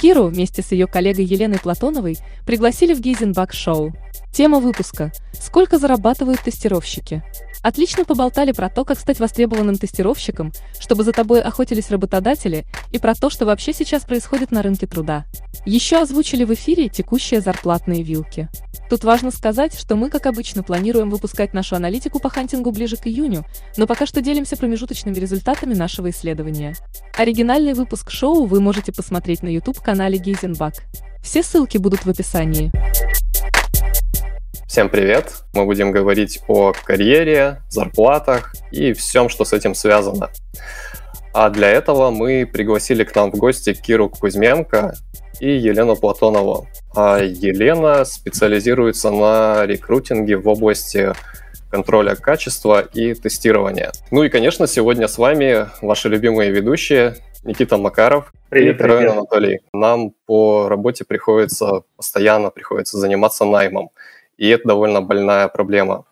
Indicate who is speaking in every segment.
Speaker 1: Киру вместе с ее коллегой Еленой Платоновой пригласили в Гейзенбак-шоу. Тема выпуска «Сколько зарабатывают тестировщики?». Отлично поболтали про то, как стать востребованным тестировщиком, чтобы за тобой охотились работодатели, и про то, что вообще сейчас происходит на рынке труда. Еще озвучили в эфире текущие зарплатные вилки. Тут важно сказать, что мы, как обычно, планируем выпускать нашу аналитику по хантингу ближе к июню, но пока что делимся промежуточными результатами нашего исследования. Оригинальный выпуск шоу вы можете посмотреть на YouTube-канале Гейзенбак. Все ссылки будут в описании.
Speaker 2: Всем привет! Мы будем говорить о карьере, зарплатах и всем, что с этим связано. А для этого мы пригласили к нам в гости Киру Кузьменко и Елену Платонову. А Елена специализируется на рекрутинге в области контроля качества и тестирования. Ну и, конечно, сегодня с вами ваши любимые ведущие Никита Макаров
Speaker 3: привет,
Speaker 2: и Равин Анатолий. Нам по работе приходится, постоянно приходится заниматься наймом и это довольно больная проблема.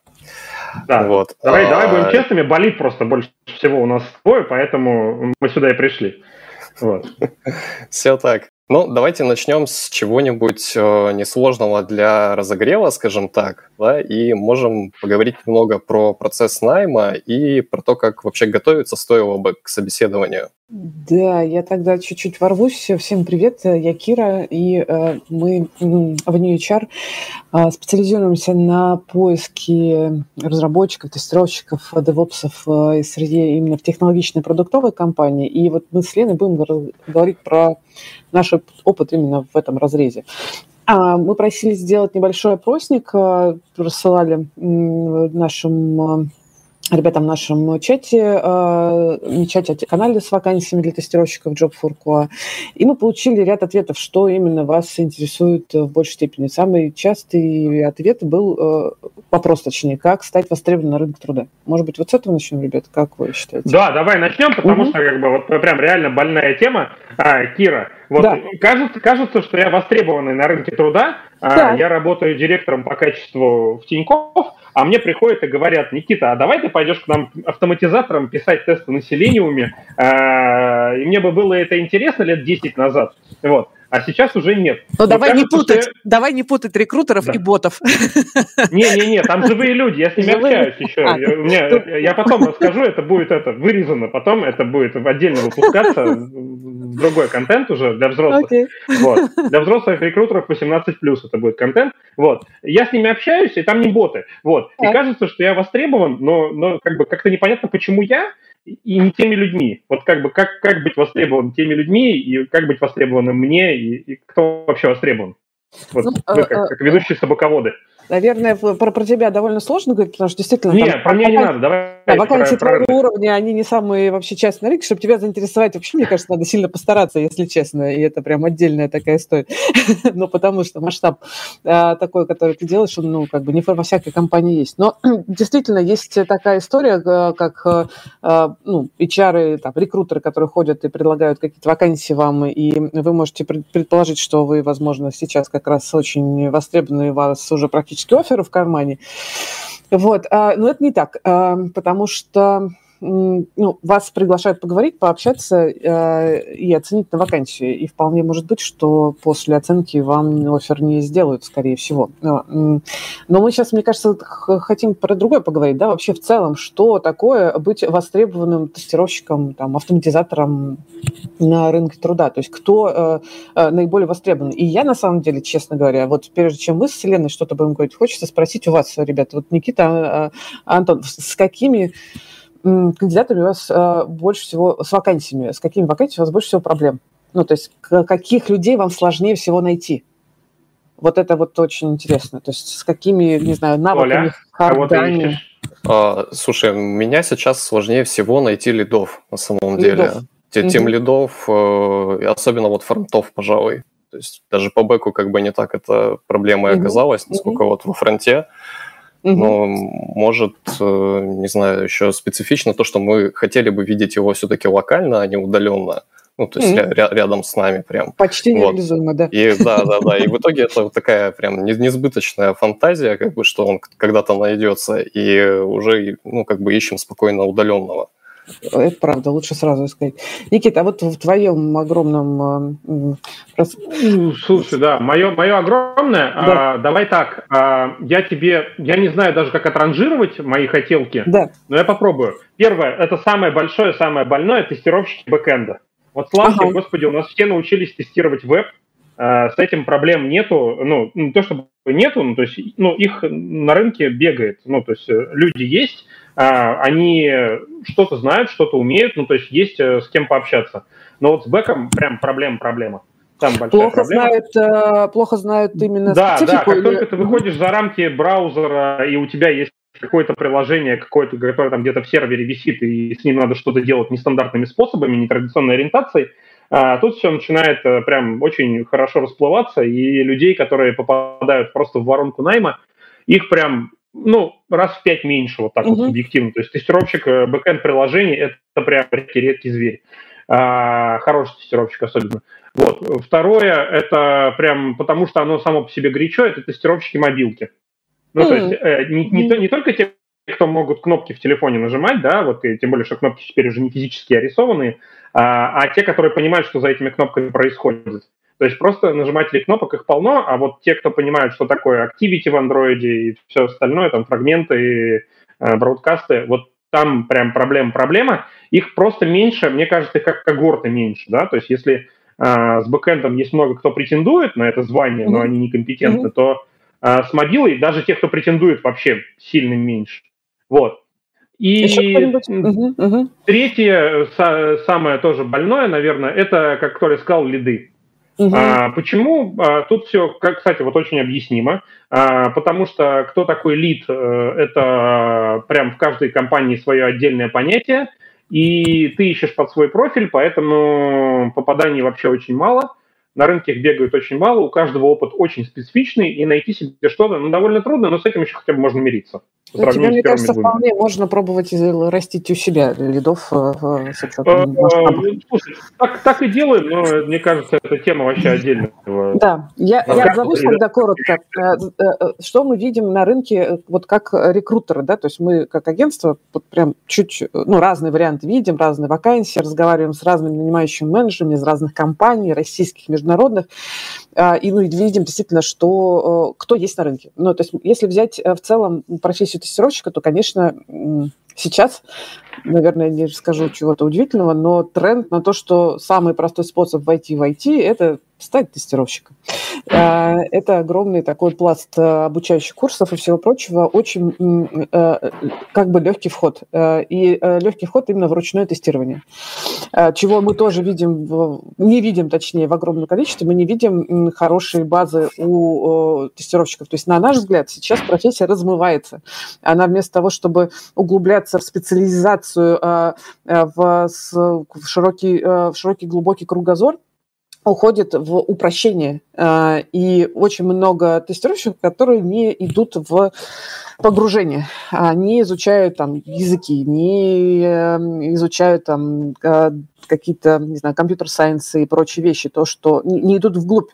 Speaker 3: Да, вот. давай, а... давай будем честными, болит просто больше всего у нас двое, поэтому мы сюда и пришли.
Speaker 2: Вот. Все так. Ну, давайте начнем с чего-нибудь э, несложного для разогрева, скажем так, да, и можем поговорить немного про процесс найма и про то, как вообще готовиться стоило бы к собеседованию.
Speaker 4: Да, я тогда чуть-чуть ворвусь. Всем привет, я Кира, и э, мы в New HR э, специализируемся на поиске разработчиков, тестировщиков, девопсов э, среди именно в технологичной продуктовой компании. И вот мы с Леной будем говорить про наш опыт именно в этом разрезе. А, мы просили сделать небольшой опросник, рассылали нашим ребятам в нашем чате, э, чате канале с вакансиями для тестировщиков Job4Qua. И мы получили ряд ответов, что именно вас интересует в большей степени. Самый частый ответ был, э, вопрос точнее, как стать востребованным на рынке труда. Может быть, вот с этого начнем, ребят, как вы считаете?
Speaker 3: Да, давай начнем, потому угу. что как бы вот прям реально больная тема. А, Кира, вот да. кажется, кажется, что я востребованный на рынке труда. А, да. Я работаю директором по качеству в Тинькофф, а мне приходят и говорят, Никита, а давай ты пойдешь к нам автоматизатором писать тесты на селениуме, а, и мне бы было это интересно лет 10 назад. Вот а сейчас уже нет.
Speaker 4: Но ну, давай кажется, не путать, что... давай не путать рекрутеров да. и ботов.
Speaker 3: Не-не-не, там живые люди, я с ними живые? общаюсь еще. А, я, мне, я потом расскажу, это будет это вырезано, потом это будет отдельно выпускаться другой контент уже для взрослых. Okay. Вот. Для взрослых рекрутеров 18 плюс это будет контент. Вот. Я с ними общаюсь, и там не боты. Вот. И кажется, что я востребован, но, но как бы как-то непонятно, почему я, и не теми людьми. Вот как бы как, как быть востребованным теми людьми, и как быть востребованным мне, и, и кто вообще востребован. Вот ну, вы как, а, как ведущие собаководы.
Speaker 4: Наверное, про, про тебя довольно сложно говорить, потому что действительно...
Speaker 3: Нет, там, про меня не надо, давай.
Speaker 4: Да, вакансии твоего уровня, они не самые вообще частые на рынке. Чтобы тебя заинтересовать, вообще, мне кажется, надо сильно постараться, если честно. И это прям отдельная такая история. ну, потому что масштаб а, такой, который ты делаешь, он, ну, как бы не во всякой компании есть. Но действительно есть такая история, как а, ну, HR, там, рекрутеры, которые ходят и предлагают какие-то вакансии вам, и вы можете предположить, что вы, возможно, сейчас как раз очень востребованы, и вас уже практически практически офферы в кармане. Вот, а, но это не так, а, потому что ну, вас приглашают поговорить, пообщаться э, и оценить на вакансию. И вполне может быть, что после оценки вам офер не сделают, скорее всего. Но, но мы сейчас, мне кажется, хотим про другое поговорить, да, вообще в целом, что такое быть востребованным тестировщиком, там, автоматизатором на рынке труда, то есть кто э, э, наиболее востребован. И я, на самом деле, честно говоря, вот прежде чем мы с Вселенной что-то будем говорить, хочется спросить у вас, ребята, вот Никита, а, а, Антон, с какими кандидатами у вас э, больше всего, с вакансиями, с какими вакансиями у вас больше всего проблем? Ну, то есть каких людей вам сложнее всего найти? Вот это вот очень интересно. То есть с какими, не знаю, навыками, хардами?
Speaker 2: А, слушай, меня сейчас сложнее всего найти лидов, на самом лидов. деле. Тем угу. лидов, э, особенно вот фронтов, пожалуй. То есть даже по бэку как бы не так эта проблема и оказалась, насколько вот во фронте. Но может, э, не знаю, еще специфично то, что мы хотели бы видеть его все-таки локально, а не удаленно. Ну, то есть mm-hmm. ря- рядом с нами прям.
Speaker 4: Почти вот. нереализуемо, да.
Speaker 2: И да, да, да. И в итоге это вот такая прям несбыточная фантазия, как бы, что он когда-то найдется, и уже, ну, как бы ищем спокойно удаленного.
Speaker 4: Это правда, лучше сразу сказать. Никита, а вот в твоем огромном...
Speaker 3: Э, слушай, да, мое, мое огромное, да. а, давай так, а, я тебе, я не знаю даже, как отранжировать мои хотелки, да. но я попробую. Первое, это самое большое, самое больное, тестировщики бэкэнда. Вот слава ага. господи, у нас все научились тестировать веб, а, с этим проблем нету, ну, не то чтобы нету, ну, то есть, ну, их на рынке бегает, ну, то есть э, люди есть, а, они что-то знают, что-то умеют, ну, то есть есть э, с кем пообщаться. Но вот с бэком прям проблема-проблема.
Speaker 4: Там плохо проблема. знают, э, плохо знают именно
Speaker 3: да, специфику. Да, как только ты выходишь за рамки браузера, и у тебя есть какое-то приложение, какое-то, которое там где-то в сервере висит, и с ним надо что-то делать нестандартными способами, нетрадиционной ориентацией, а тут все начинает э, прям очень хорошо расплываться, и людей, которые попадают просто в воронку найма, их прям ну, раз в пять меньше, вот так uh-huh. вот субъективно. То есть тестировщик э, бэкэнд приложений это прям редкий, редкий зверь. А, хороший тестировщик особенно. Вот. Второе, это прям потому, что оно само по себе горячо, это тестировщики мобилки. Ну, mm-hmm. то есть э, не, не, не только те, кто могут кнопки в телефоне нажимать, да, вот и тем более, что кнопки теперь уже не физически рисованные, а, а те, которые понимают, что за этими кнопками происходит. То есть просто нажимателей кнопок их полно, а вот те, кто понимают, что такое Activity в андроиде и все остальное, там фрагменты э, бродкасты, вот там прям проблема-проблема. Их просто меньше, мне кажется, их как когорты меньше, да, то есть если э, с бэкэндом есть много кто претендует на это звание, mm-hmm. но они некомпетентны, mm-hmm. то э, с мобилой даже те, кто претендует, вообще сильно меньше. Вот. И угу, угу. третье, самое тоже больное, наверное, это, как Толя сказал, лиды. Угу. Почему? А, тут все, кстати, вот очень объяснимо. А, потому что кто такой лид, э, это прям в каждой компании свое отдельное понятие, и ты ищешь под свой профиль, поэтому попаданий вообще очень мало на рынке их бегают очень мало, у каждого опыт очень специфичный, и найти себе что-то ну, довольно трудно, но с этим еще хотя бы можно мириться.
Speaker 4: Ну, тебе, мне кажется, двумя. вполне можно пробовать растить у себя лидов э,
Speaker 3: с учетом э, Слушай, так, так и делаем, но мне кажется, это тема вообще отдельная.
Speaker 4: Да, я, я отзовусь тогда коротко. Э, что мы видим на рынке вот как рекрутеры, да, то есть мы как агентство вот прям чуть, ну, разные варианты видим, разные вакансии, разговариваем с разными нанимающими менеджерами из разных компаний, российских, международных, а, и ну, видим действительно, что кто есть на рынке. Ну, то есть если взять в целом профессию тестировщика, то, конечно, сейчас, наверное, не скажу чего-то удивительного, но тренд на то, что самый простой способ войти в IT – это стать тестировщиком. Это огромный такой пласт э, обучающих курсов и всего прочего, очень э, как бы легкий вход. Э, и легкий вход именно в ручное тестирование. Чего мы тоже видим, не видим, точнее, в огромном количестве, мы не видим хорошие базы у тестировщиков. То есть, на наш взгляд, сейчас профессия размывается. Она вместо того, чтобы углубляться в специализацию, в широкий, в широкий глубокий кругозор, уходит в упрощение. А, и очень много тестировщиков, которые не идут в погружение, не изучают там языки, не эм, изучают там а, какие-то, не знаю, компьютер-сайенсы и прочие вещи, то, что не идут вглубь.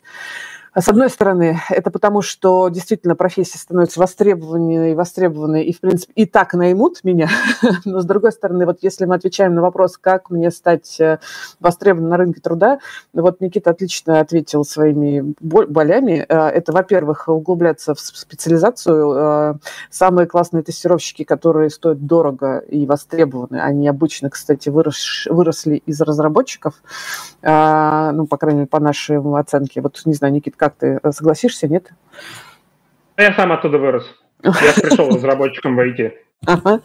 Speaker 4: С одной стороны, это потому, что действительно профессия становится востребованной, востребованной, и, в принципе, и так наймут меня. Но, с другой стороны, вот если мы отвечаем на вопрос, как мне стать э, востребованным на рынке труда, вот Никита отлично ответил своими болями. Э, это, во-первых, углубляться в специализацию. Э, самые классные тестировщики, которые стоят дорого и востребованы, они обычно, кстати, вырос, выросли из разработчиков, ну, по крайней мере, по нашей оценке. Вот, не знаю, Никита, как ты э, согласишься, нет?
Speaker 3: Я сам оттуда вырос. Я пришел разработчиком в IT.
Speaker 4: Ага.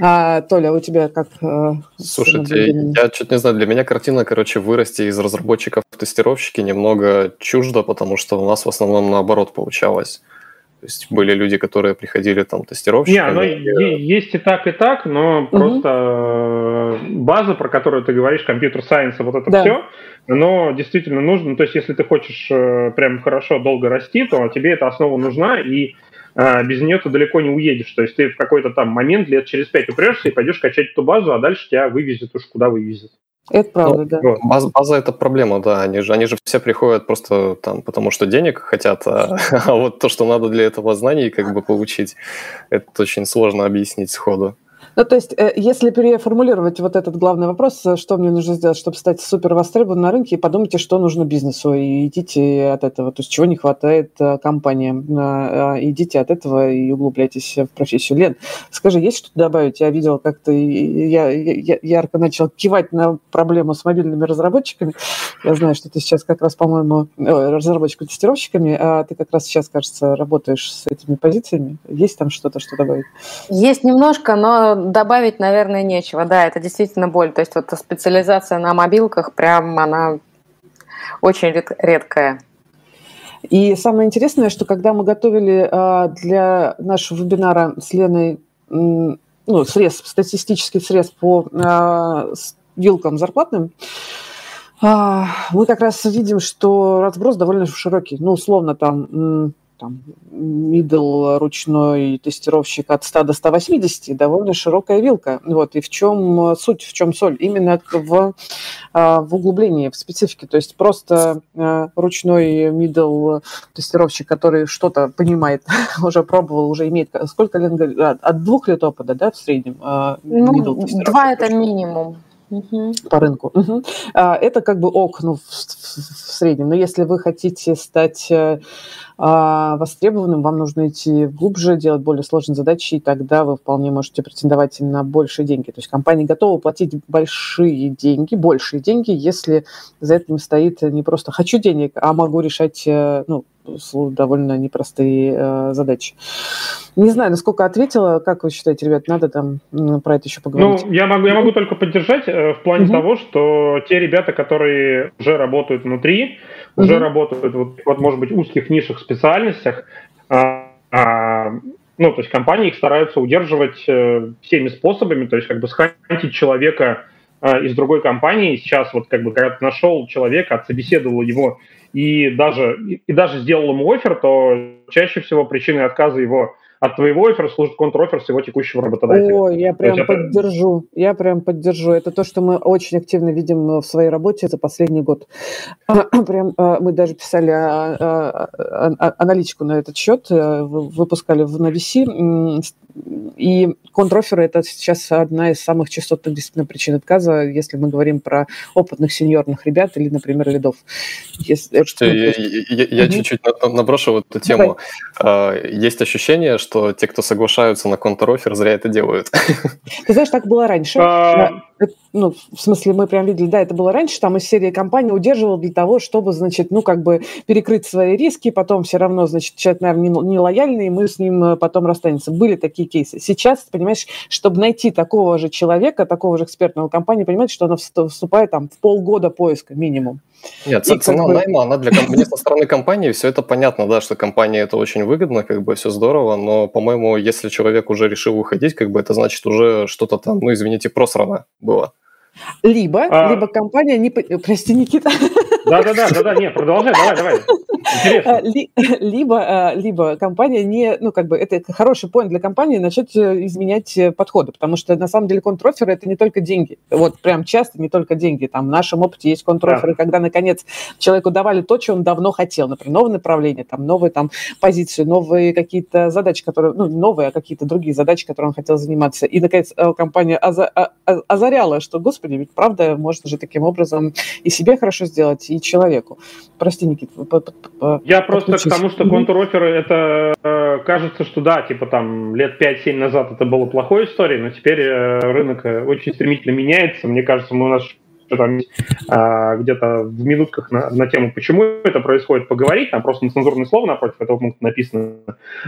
Speaker 4: А, Толя, у тебя как? Э,
Speaker 2: Слушайте, я чуть не знаю, для меня картина, короче, вырасти из разработчиков в тестировщики немного чуждо, потому что у нас в основном наоборот получалось. То есть были люди, которые приходили там тестировщиками.
Speaker 3: Не, оно и... есть и так, и так, но угу. просто э, база, про которую ты говоришь, компьютер сайенс, вот это да. все, оно действительно нужно. То есть если ты хочешь э, прям хорошо долго расти, то тебе эта основа нужна, и э, без нее ты далеко не уедешь. То есть ты в какой-то там момент лет через пять упрешься и пойдешь качать эту базу, а дальше тебя вывезет уж куда вывезет.
Speaker 4: Это правда, ну, да.
Speaker 2: База, база это проблема, да. Они же, они же все приходят просто там, потому что денег хотят, а, а вот то, что надо для этого знаний как бы получить, это очень сложно объяснить сходу.
Speaker 4: Ну, то есть, э, если переформулировать вот этот главный вопрос, э, что мне нужно сделать, чтобы стать супер востребованным на рынке, подумайте, что нужно бизнесу, и идите от этого, то есть чего не хватает э, компаниям, идите от этого и углубляйтесь в профессию. Лен, скажи, есть что добавить? Я видела, как ты я, я, ярко начал кивать на проблему с мобильными разработчиками. Я знаю, что ты сейчас как раз, по-моему, разработчиками-тестировщиками, а ты как раз сейчас, кажется, работаешь с этими позициями. Есть там что-то, что добавить?
Speaker 5: Есть немножко, но добавить, наверное, нечего. Да, это действительно боль. То есть вот специализация на мобилках прям она очень редкая.
Speaker 4: И самое интересное, что когда мы готовили а, для нашего вебинара с Леной ну, срез, статистический срез по а, вилкам зарплатным, а, мы как раз видим, что разброс довольно широкий. Ну, условно, там там middle ручной тестировщик от 100 до 180, довольно широкая вилка. Вот. И в чем суть, в чем соль? Именно в, а, в углублении, в специфике. То есть просто а, ручной middle тестировщик, который что-то понимает, уже пробовал, уже имеет... Сколько лет? От двух лет опыта, да, в среднем?
Speaker 5: А, ну, два это минимум
Speaker 4: угу. по рынку. Угу. Это как бы ок, ну, в, в, в среднем. Но если вы хотите стать э, а, востребованным, вам нужно идти глубже, делать более сложные задачи, и тогда вы вполне можете претендовать на большие деньги. То есть компания готова платить большие деньги, большие деньги, если за этим стоит не просто «хочу денег», а могу решать э, ну, довольно непростые э, задачи. Не знаю, насколько ответила. Как вы считаете, ребят, надо там про это еще поговорить?
Speaker 3: Ну, я могу, я могу только поддержать э, в плане угу. того, что те ребята, которые уже работают внутри, угу. уже работают вот, вот, может быть, узких нишах специальностях, а, а, ну, то есть компании их стараются удерживать э, всеми способами, то есть как бы схантить человека э, из другой компании. Сейчас вот как бы когда ты нашел человека, отсобеседовал его и даже, и даже сделал ему офер, то чаще всего причиной отказа его от твоего оффера служит контрофер с его текущего работодателя.
Speaker 4: Ой, я прям есть поддержу, это... я прям поддержу. Это то, что мы очень активно видим в своей работе за последний год. Прям а, мы даже писали а, а, аналитику на этот счет, э, выпускали в VC, и контроферы – это сейчас одна из самых частотных действительно причин отказа, если мы говорим про опытных сеньорных ребят или, например, лидов.
Speaker 2: Если, Слушайте, я, я, я, я чуть-чуть наброшу вот эту тему. Давай. Есть ощущение, что те, кто соглашаются на контрофер, зря это делают.
Speaker 4: Ты знаешь, так было раньше. А ну, в смысле, мы прям видели, да, это было раньше, там из серии компании удерживал для того, чтобы, значит, ну, как бы перекрыть свои риски, потом все равно, значит, человек, наверное, не, не лояльный, и мы с ним э, потом расстанемся. Были такие кейсы. Сейчас, понимаешь, чтобы найти такого же человека, такого же экспертного компании, понимаете, что она вступает там в полгода поиска минимум.
Speaker 2: Нет, и цена бы... найма, она для компании, со стороны компании, все это понятно, да, что компании это очень выгодно, как бы все здорово, но, по-моему, если человек уже решил уходить, как бы это значит уже что-то там, ну, извините, просрано было.
Speaker 4: gå Либо, а... либо компания не... Прости, Никита.
Speaker 3: Да-да-да, да-да, нет, продолжай, давай, давай.
Speaker 4: Интересно. Либо, а, либо компания не, ну, как бы, это хороший поинт для компании начать э, изменять э, подходы, потому что, на самом деле, контроферы – это не только деньги. Вот прям часто не только деньги. Там в нашем опыте есть контроферы, да. когда, наконец, человеку давали то, что он давно хотел, например, новое направление, там, новые там позиции, новые какие-то задачи, которые, ну, новые, а какие-то другие задачи, которые он хотел заниматься. И, наконец, э, компания озаряла, что, господи, ведь правда, можно же таким образом и себе хорошо сделать, и человеку. Прости, Никит.
Speaker 3: Я просто к тому, что контур-оферы, это э, кажется, что да, типа там лет 5-7 назад это было плохой историей, но теперь э, рынок э, очень стремительно меняется. Мне кажется, мы у нас там а, где-то в минутках на, на тему, почему это происходит, поговорить, там просто нецензурное слово напротив этого пункта написано.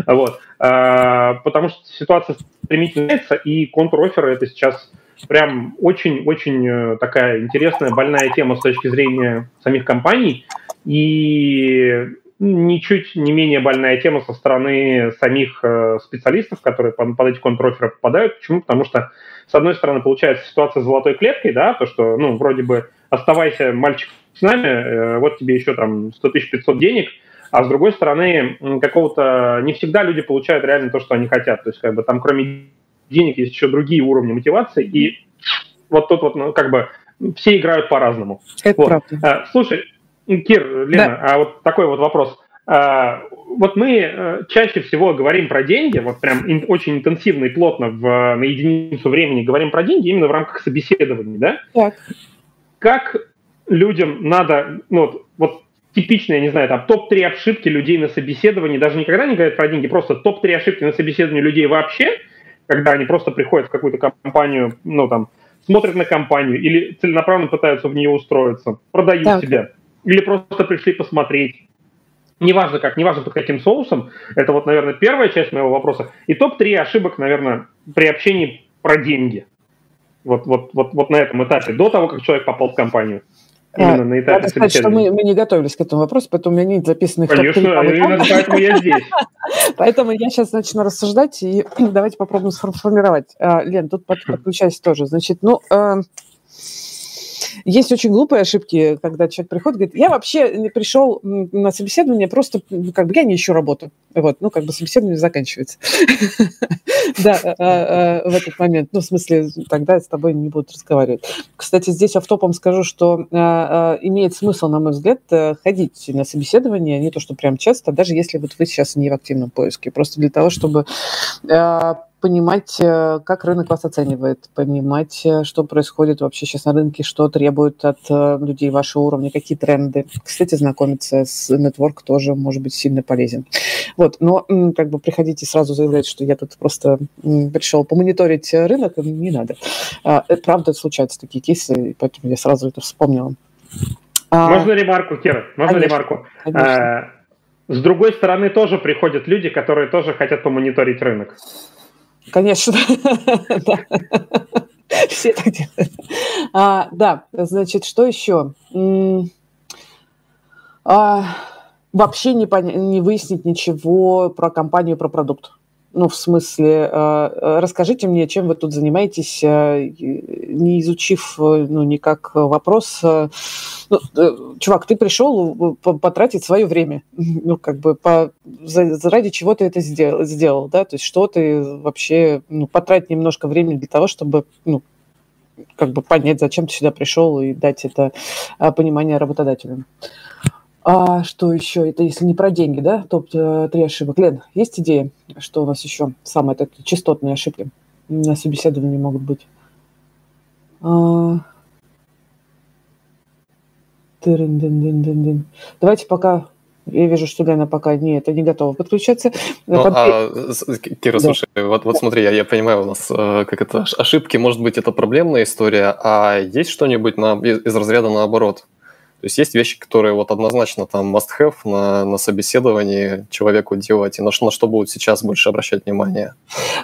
Speaker 3: Вот. А, потому что ситуация стремительно меняется, и контур-оферы это сейчас прям очень-очень э, такая интересная, больная тема с точки зрения самих компаний. И ничуть не менее больная тема со стороны самих э, специалистов, которые под, эти контроферы попадают. Почему? Потому что, с одной стороны, получается ситуация с золотой клеткой, да, то, что, ну, вроде бы, оставайся, мальчик, с нами, э, вот тебе еще там 100 тысяч 500 денег, а с другой стороны, какого-то, не всегда люди получают реально то, что они хотят. То есть, как бы, там, кроме денег, есть еще другие уровни мотивации, и вот тут вот, ну, как бы, все играют по-разному.
Speaker 4: Это вот. правда.
Speaker 3: А, слушай, Кир, Лена, да. а вот такой вот вопрос. А, вот мы э, чаще всего говорим про деньги, вот прям очень интенсивно и плотно в, на единицу времени говорим про деньги именно в рамках собеседований, да?
Speaker 4: Так.
Speaker 3: Как людям надо, ну вот, вот типичные, я не знаю, там топ-3 ошибки людей на собеседовании, даже никогда не говорят про деньги, просто топ-3 ошибки на собеседовании людей вообще, когда они просто приходят в какую-то компанию, ну там, смотрят на компанию или целенаправленно пытаются в нее устроиться, продают так. себя или просто пришли посмотреть. Неважно как, неважно под каким соусом. Это вот, наверное, первая часть моего вопроса. И топ-3 ошибок, наверное, при общении про деньги. Вот, вот, вот, вот на этом этапе, до того, как человек попал в компанию.
Speaker 4: Именно а, на этапе Надо сказать, что мы, мы не готовились к этому вопросу, поэтому у меня нет записанных
Speaker 3: Конечно, именно поэтому я здесь.
Speaker 4: Поэтому я сейчас начну рассуждать, и давайте попробуем сформировать. А, Лен, тут подключайся тоже. Значит, ну, э, есть очень глупые ошибки, когда человек приходит, говорит, я вообще не пришел на собеседование, просто как бы я не ищу работу. Вот, ну, как бы собеседование заканчивается. Да, а, а, в этот момент. Ну, в смысле, тогда с тобой не будут разговаривать. Кстати, здесь автопом скажу, что имеет смысл, на мой взгляд, э, ходить на собеседование, не то, что прям часто, даже если вот вы сейчас не в активном поиске, просто для того, чтобы понимать, э, как рынок вас оценивает, понимать, э, что происходит вообще сейчас на рынке, что требует от э, людей вашего уровня, какие тренды. Кстати, знакомиться с нетворк тоже может быть сильно полезен. Вот, но как бы приходите сразу заявлять, что я тут просто пришел помониторить рынок, не надо. А, правда случаются такие кейсы, поэтому я сразу это вспомнила.
Speaker 3: А, Можно ремарку, Кира? Можно конечно, ремарку? Конечно. А, с другой стороны, тоже приходят люди, которые тоже хотят помониторить рынок.
Speaker 4: Конечно. Все так делают. А, да, значит, что еще? А, вообще не, выяснить ничего про компанию, про продукт. Ну, в смысле, э, расскажите мне, чем вы тут занимаетесь, э, не изучив э, ну, никак вопрос. Ну, чувак, ты пришел потратить свое время. Ну, как бы по, ради чего ты это сделал, сделал, да? То есть что ты вообще, ну, потратить немножко времени для того, чтобы, ну, как бы понять, зачем ты сюда пришел и дать это понимание работодателям. А что еще? Это если не про деньги, да? Топ-3 ошибок. Лен, есть идея, что у нас еще самые такие частотные ошибки на собеседовании могут быть? А... Давайте пока я вижу, что Лена пока не, это не готова подключаться.
Speaker 2: Ну, Под... а, Кира, да. слушай, вот, вот смотри, я, я понимаю, у нас э, как это ошибки, может быть, это проблемная история, а есть что-нибудь на, из разряда наоборот? То есть есть вещи, которые вот однозначно там must-have на, на собеседовании человеку делать, и на на что будут сейчас больше обращать внимание.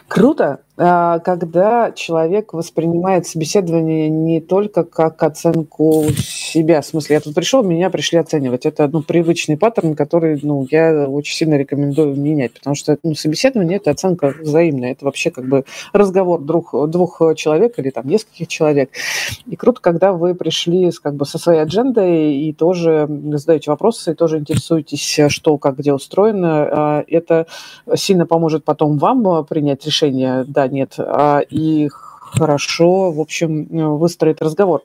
Speaker 4: Круто, а, когда человек воспринимает собеседование не только как оценку себя, в смысле, я тут пришел, меня пришли оценивать. Это ну, привычный паттерн, который ну, я очень сильно рекомендую менять, потому что ну, собеседование – это оценка взаимная, это вообще как бы разговор двух, двух человек или там нескольких человек. И круто, когда вы пришли как бы со своей аджендой и тоже задаете вопросы, и тоже интересуетесь, что, как, где устроено. А, это сильно поможет потом вам принять решение, да, нет, а, и хорошо, в общем, выстроить разговор.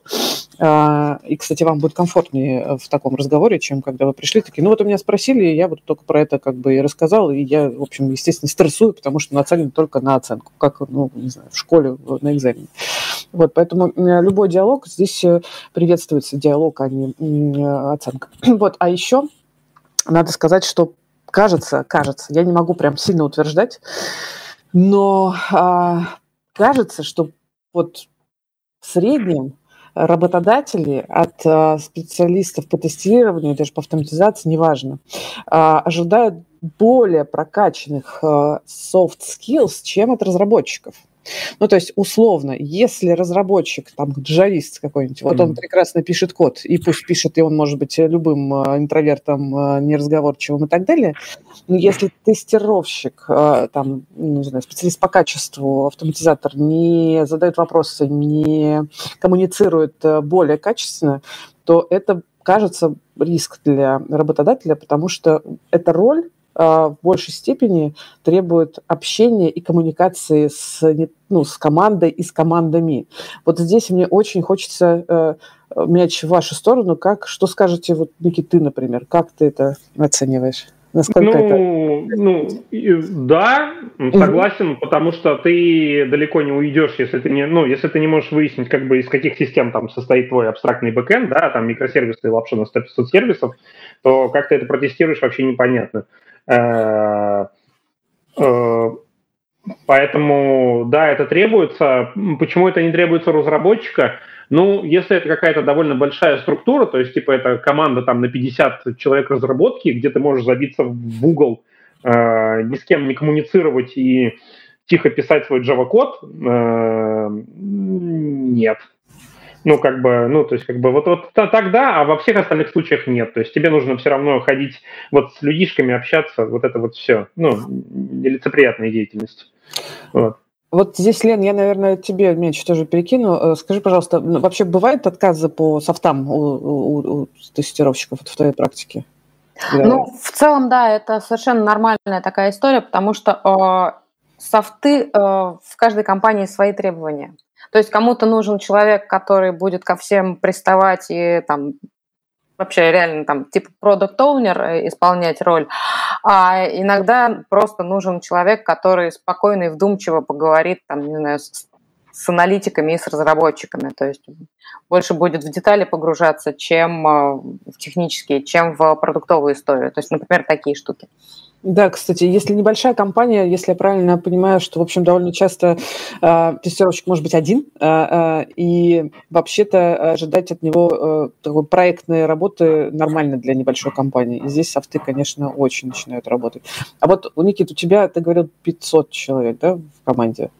Speaker 4: А, и, кстати, вам будет комфортнее в таком разговоре, чем когда вы пришли, такие, ну вот у меня спросили, я вот только про это как бы и рассказал, и я, в общем, естественно, стрессую, потому что нацелен только на оценку, как, ну, не знаю, в школе на экзамене. Вот, поэтому любой диалог здесь э, приветствуется, диалог, а не оценка. Вот, а еще надо сказать, что кажется, кажется, я не могу прям сильно утверждать, но а, кажется, что вот в среднем работодатели от а, специалистов по тестированию, даже по автоматизации, неважно, а, ожидают более прокачанных а, soft skills, чем от разработчиков. Ну, то есть, условно, если разработчик, там, джавист какой-нибудь, вот он прекрасно пишет код, и пусть пишет, и он может быть любым э, интровертом, э, неразговорчивым и так далее, но если тестировщик, э, там, не знаю, специалист по качеству, автоматизатор не задает вопросы, не коммуницирует более качественно, то это кажется риск для работодателя, потому что эта роль в большей степени требует общения и коммуникации с, ну, с командой и с командами. Вот здесь мне очень хочется э, мяч в вашу сторону. Как, что скажете, вот, Никит, ты, например, как ты это оцениваешь?
Speaker 3: Насколько ну, это... ну, да, согласен, угу. потому что ты далеко не уйдешь, если ты не, ну, если ты не можешь выяснить, как бы из каких систем там состоит твой абстрактный бэкэнд, да, там микросервисы и лапша на 100 сервисов, то как ты это протестируешь, вообще непонятно. Э, э, поэтому, да, это требуется. Почему это не требуется у разработчика? Ну, если это какая-то довольно большая структура, то есть, типа, это команда там на 50 человек разработки, где ты можешь забиться в Google, э, ни с кем не коммуницировать и тихо писать свой Java-код, э, нет. Ну, как бы, ну, то есть, как бы, вот, вот тогда, а во всех остальных случаях нет. То есть тебе нужно все равно ходить вот с людишками, общаться, вот это вот все. Ну, нелицеприятная деятельность.
Speaker 4: Вот. Вот здесь, Лен, я, наверное, тебе мяч тоже перекину. Э, скажи, пожалуйста, ну, вообще бывают отказы по софтам у, у, у тестировщиков в твоей практике?
Speaker 5: Ну, в целом, да, это совершенно нормальная такая история, потому что э, софты э, в каждой компании свои требования. То есть кому-то нужен человек, который будет ко всем приставать и там вообще реально там типа продукт оунер э, исполнять роль, а иногда просто нужен человек, который спокойно и вдумчиво поговорит там, не знаю, с, с аналитиками и с разработчиками, то есть больше будет в детали погружаться, чем э, в технические, чем в продуктовую историю. То есть, например, такие штуки.
Speaker 4: Да, кстати, если небольшая компания, если я правильно понимаю, что, в общем, довольно часто э, тестировщик может быть один, э, э, и вообще-то ожидать от него э, такой проектной работы нормально для небольшой компании. И здесь софты, конечно, очень начинают работать. А вот, Никит, у тебя, ты говорил, 500 человек, да, в команде?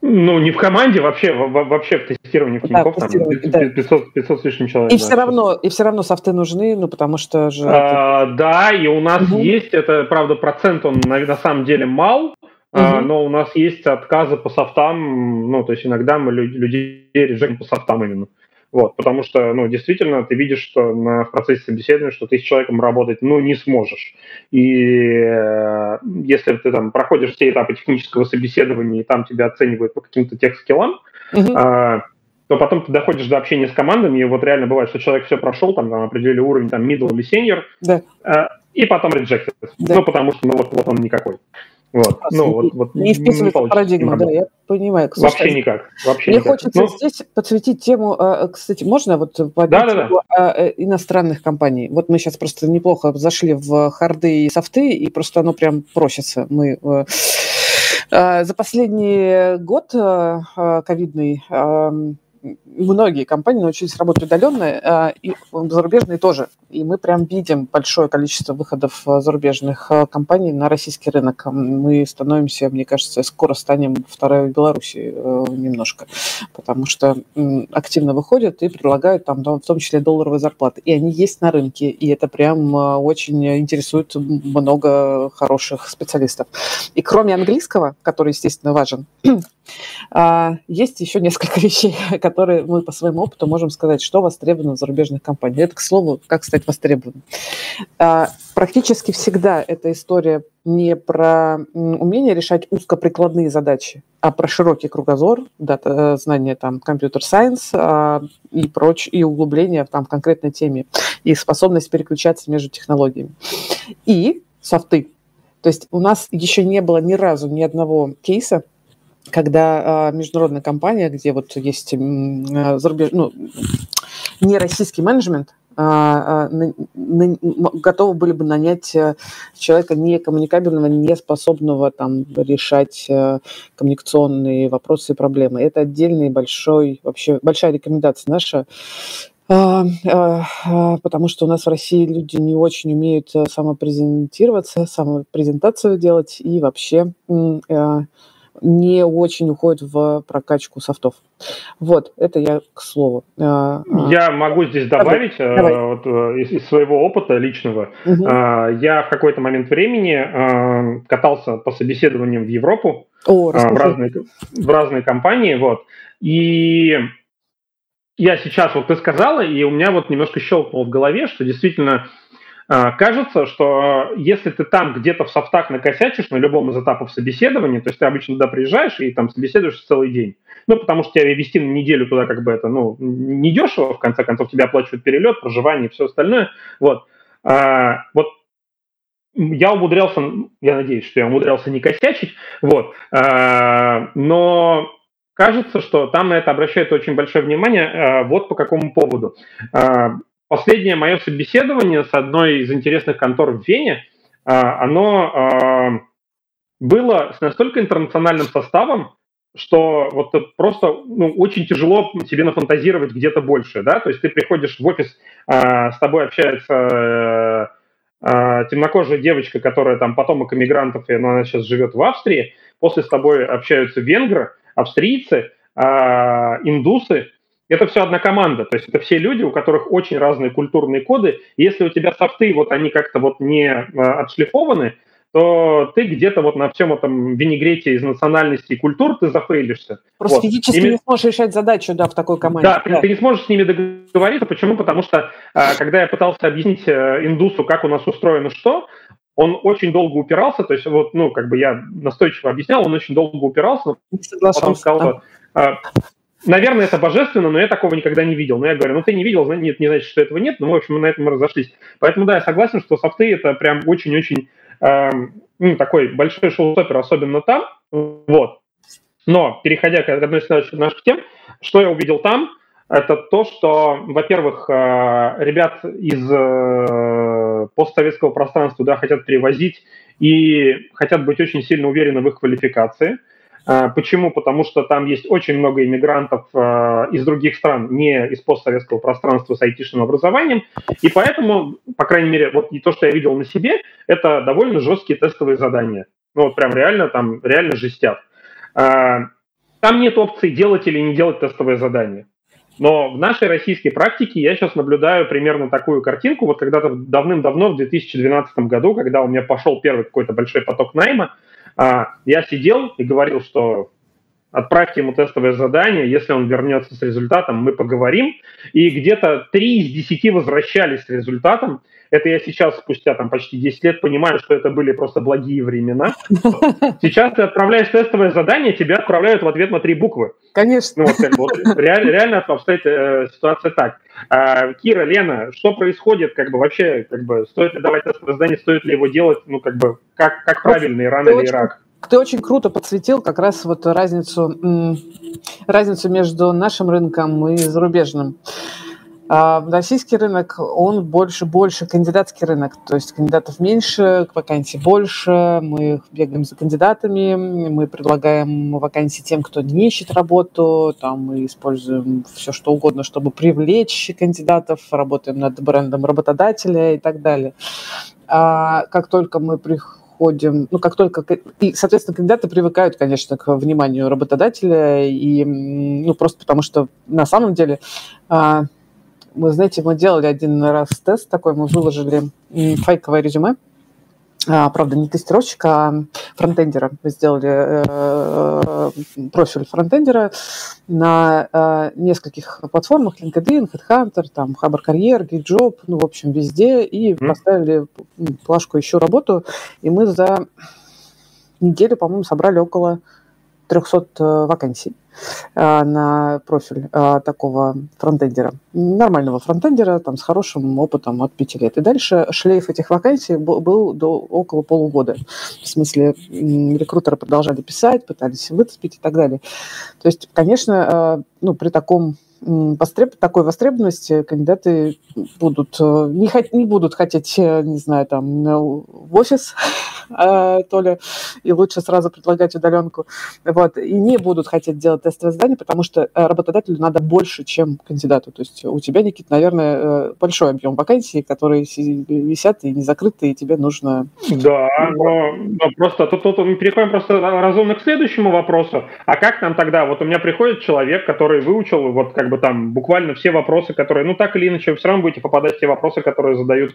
Speaker 3: Ну, не в команде, вообще, вообще в тестировании в Тинькофф да, там 500, да. 500, 500 с лишним человек.
Speaker 4: И, да, все равно, и все равно софты нужны, ну, потому что же...
Speaker 3: А, это... Да, и у нас угу. есть, это, правда, процент, он на, на самом деле мал, угу. а, но у нас есть отказы по софтам, ну, то есть иногда мы людей режем по софтам именно. Вот, потому что, ну, действительно, ты видишь, что на, в процессе собеседования, что ты с человеком работать, ну, не сможешь. И э, если ты там проходишь все этапы технического собеседования, и там тебя оценивают по каким-то тех скиллам, uh-huh. э, то потом ты доходишь до общения с командами, и вот реально бывает, что человек все прошел, там, там определили уровень, там, middle или senior, да. э, и потом rejected. Да. Ну, потому что, ну, вот, вот он никакой. Вот. Ну, вот, вот
Speaker 4: не вписывается в парадигму, да, я понимаю.
Speaker 3: Слушай, вообще никак. Вообще
Speaker 4: мне
Speaker 3: никак.
Speaker 4: хочется ну, здесь подсветить тему, э, кстати, можно вот поднять да, да, да. Э, иностранных компаний? Вот мы сейчас просто неплохо зашли в харды и софты, и просто оно прям просится. Мы э, за последний год ковидный эм, многие компании научились работать удаленно, а, и зарубежные тоже. И мы прям видим большое количество выходов а, зарубежных а, компаний на российский рынок. Мы становимся, мне кажется, скоро станем второй в Беларуси э, немножко, потому что активно выходят и предлагают там, в том числе долларовые зарплаты. И они есть на рынке, и это прям очень интересует много хороших специалистов. И кроме английского, который, естественно, важен, есть еще несколько вещей, которые мы по своему опыту можем сказать, что востребовано в зарубежных компаниях. Это, к слову, как стать востребованным. А, практически всегда эта история не про умение решать узкоприкладные задачи, а про широкий кругозор, дата, э, знания там компьютер-сайенс а, и прочь, и углубление там, в конкретной теме, и способность переключаться между технологиями. И софты. То есть у нас еще не было ни разу ни одного кейса, когда э, международная компания, где вот есть э, зарубеж... ну, не российский менеджмент, а, на, на, готовы были бы нанять э, человека не коммуникабельного, не способного там решать э, коммуникационные вопросы и проблемы. Это отдельный большой, вообще большая рекомендация наша, а, потому что у нас в России люди не очень умеют самопрезентироваться, самопрезентацию делать и вообще не очень уходят в прокачку софтов. Вот, это я к слову.
Speaker 3: А, а. Я могу здесь добавить Давай. Вот, из, из своего опыта личного. Угу. Я в какой-то момент времени катался по собеседованиям в Европу, О, в, разные, в разные компании, вот, и я сейчас, вот ты сказала, и у меня вот немножко щелкнуло в голове, что действительно э, кажется, что если ты там где-то в софтах накосячишь на любом из этапов собеседования, то есть ты обычно туда приезжаешь и там собеседуешь целый день, ну, потому что тебя вести на неделю туда как бы это, ну, не дешево, в конце концов, тебе оплачивают перелет, проживание и все остальное, вот. А, вот я умудрялся, я надеюсь, что я умудрялся не косячить, вот, а, но кажется, что там на это обращают очень большое внимание. Э, вот по какому поводу. Э, последнее мое собеседование с одной из интересных контор в Вене, э, оно было с настолько интернациональным составом, что вот просто ну, очень тяжело тебе нафантазировать где-то больше, да, то есть ты приходишь в офис, с тобой общается темнокожая девочка, которая там потомок иммигрантов, и она сейчас живет в Австрии, после с тобой общаются венгры, австрийцы, а, индусы, это все одна команда, то есть это все люди, у которых очень разные культурные коды. И если у тебя софты, вот они как-то вот не а, отшлифованы, то ты где-то вот на всем этом винегрете из национальности и культур ты зафейлишься.
Speaker 4: Просто вот. физически Ими... не сможешь решать задачу, да, в такой команде.
Speaker 3: Да, да. Ты, ты не сможешь с ними договориться. Почему? Потому что, а, когда я пытался объяснить э, индусу, как у нас устроено что, он очень долго упирался, то есть вот, ну, как бы я настойчиво объяснял, он очень долго упирался, но потом сказал, что, а, наверное, это божественно, но я такого никогда не видел. Но я говорю, ну ты не видел, нет, не значит, что этого нет, но, в общем, мы на этом мы разошлись. Поэтому, да, я согласен, что софты это прям очень-очень э, ну, такой большой шоу-стопер, особенно там, вот. Но, переходя к одной из наших тем, что я увидел там, это то, что, во-первых, э, ребят из э, постсоветского пространства да, хотят перевозить и хотят быть очень сильно уверены в их квалификации. Э, почему? Потому что там есть очень много иммигрантов из других стран, не из постсоветского пространства с айтишным образованием, и поэтому, по крайней мере, вот и то, что я видел на себе, это довольно жесткие тестовые задания. Ну вот прям реально там, реально жестят. Там нет опции делать или не делать тестовые задания. Но в нашей российской практике я сейчас наблюдаю примерно такую картинку. Вот когда-то давным-давно, в 2012 году, когда у меня пошел первый какой-то большой поток найма, а, я сидел и говорил, что отправьте ему тестовое задание, если он вернется с результатом, мы поговорим. И где-то три из десяти возвращались с результатом. Это я сейчас, спустя там почти 10 лет, понимаю, что это были просто благие времена. Сейчас ты отправляешь тестовое задание, тебя отправляют в ответ на три буквы.
Speaker 4: Конечно.
Speaker 3: Ну, вот, как бы, вот, реально, реально обстоит э, ситуация так. А, Кира, Лена, что происходит, как бы вообще, как бы, стоит ли давать тестовое задание, стоит ли его делать, ну, как бы, как, как правильно, Иран или Ирак?
Speaker 4: Ты очень круто подсветил как раз вот разницу, разницу между нашим рынком и зарубежным. А российский рынок, он больше, больше кандидатский рынок, то есть кандидатов меньше, вакансий больше, мы бегаем за кандидатами, мы предлагаем вакансии тем, кто не ищет работу, там мы используем все что угодно, чтобы привлечь кандидатов, работаем над брендом работодателя и так далее. А как только мы приходим, ну, как только, и, соответственно, кандидаты привыкают, конечно, к вниманию работодателя, и, ну, просто потому что на самом деле а, вы знаете, мы делали один раз тест такой, мы выложили фейковое резюме, а, правда, не тестировщика, а фронтендера. Мы сделали э, э, профиль фронтендера на э, нескольких платформах, LinkedIn, HeadHunter, там, Хабар Карьер, GitJob, ну, в общем, везде, и mm. поставили плашку «Ищу работу», и мы за неделю, по-моему, собрали около 300 э, вакансий. А, на профиль а, такого фронтендера, нормального фронтендера, там, с хорошим опытом от пяти лет. И дальше шлейф этих вакансий был до около полугода. В смысле, рекрутеры продолжали писать, пытались выцепить и так далее. То есть, конечно, ну, при таком востреб... такой востребованности кандидаты будут не, хот... не будут хотеть, не знаю, там, в офис а, то ли, и лучше сразу предлагать удаленку. Вот, и не будут хотеть делать тестовое задание, потому что э, работодателю надо больше, чем кандидату. То есть у тебя, Никит, наверное, э, большой объем вакансий, которые висят и не закрыты, и тебе нужно...
Speaker 3: Да, но, но просто тут, тут мы переходим просто разумно к следующему вопросу. А как нам тогда? Вот у меня приходит человек, который выучил вот как бы там буквально все вопросы, которые, ну так или иначе, вы все равно будете попадать в те вопросы, которые задают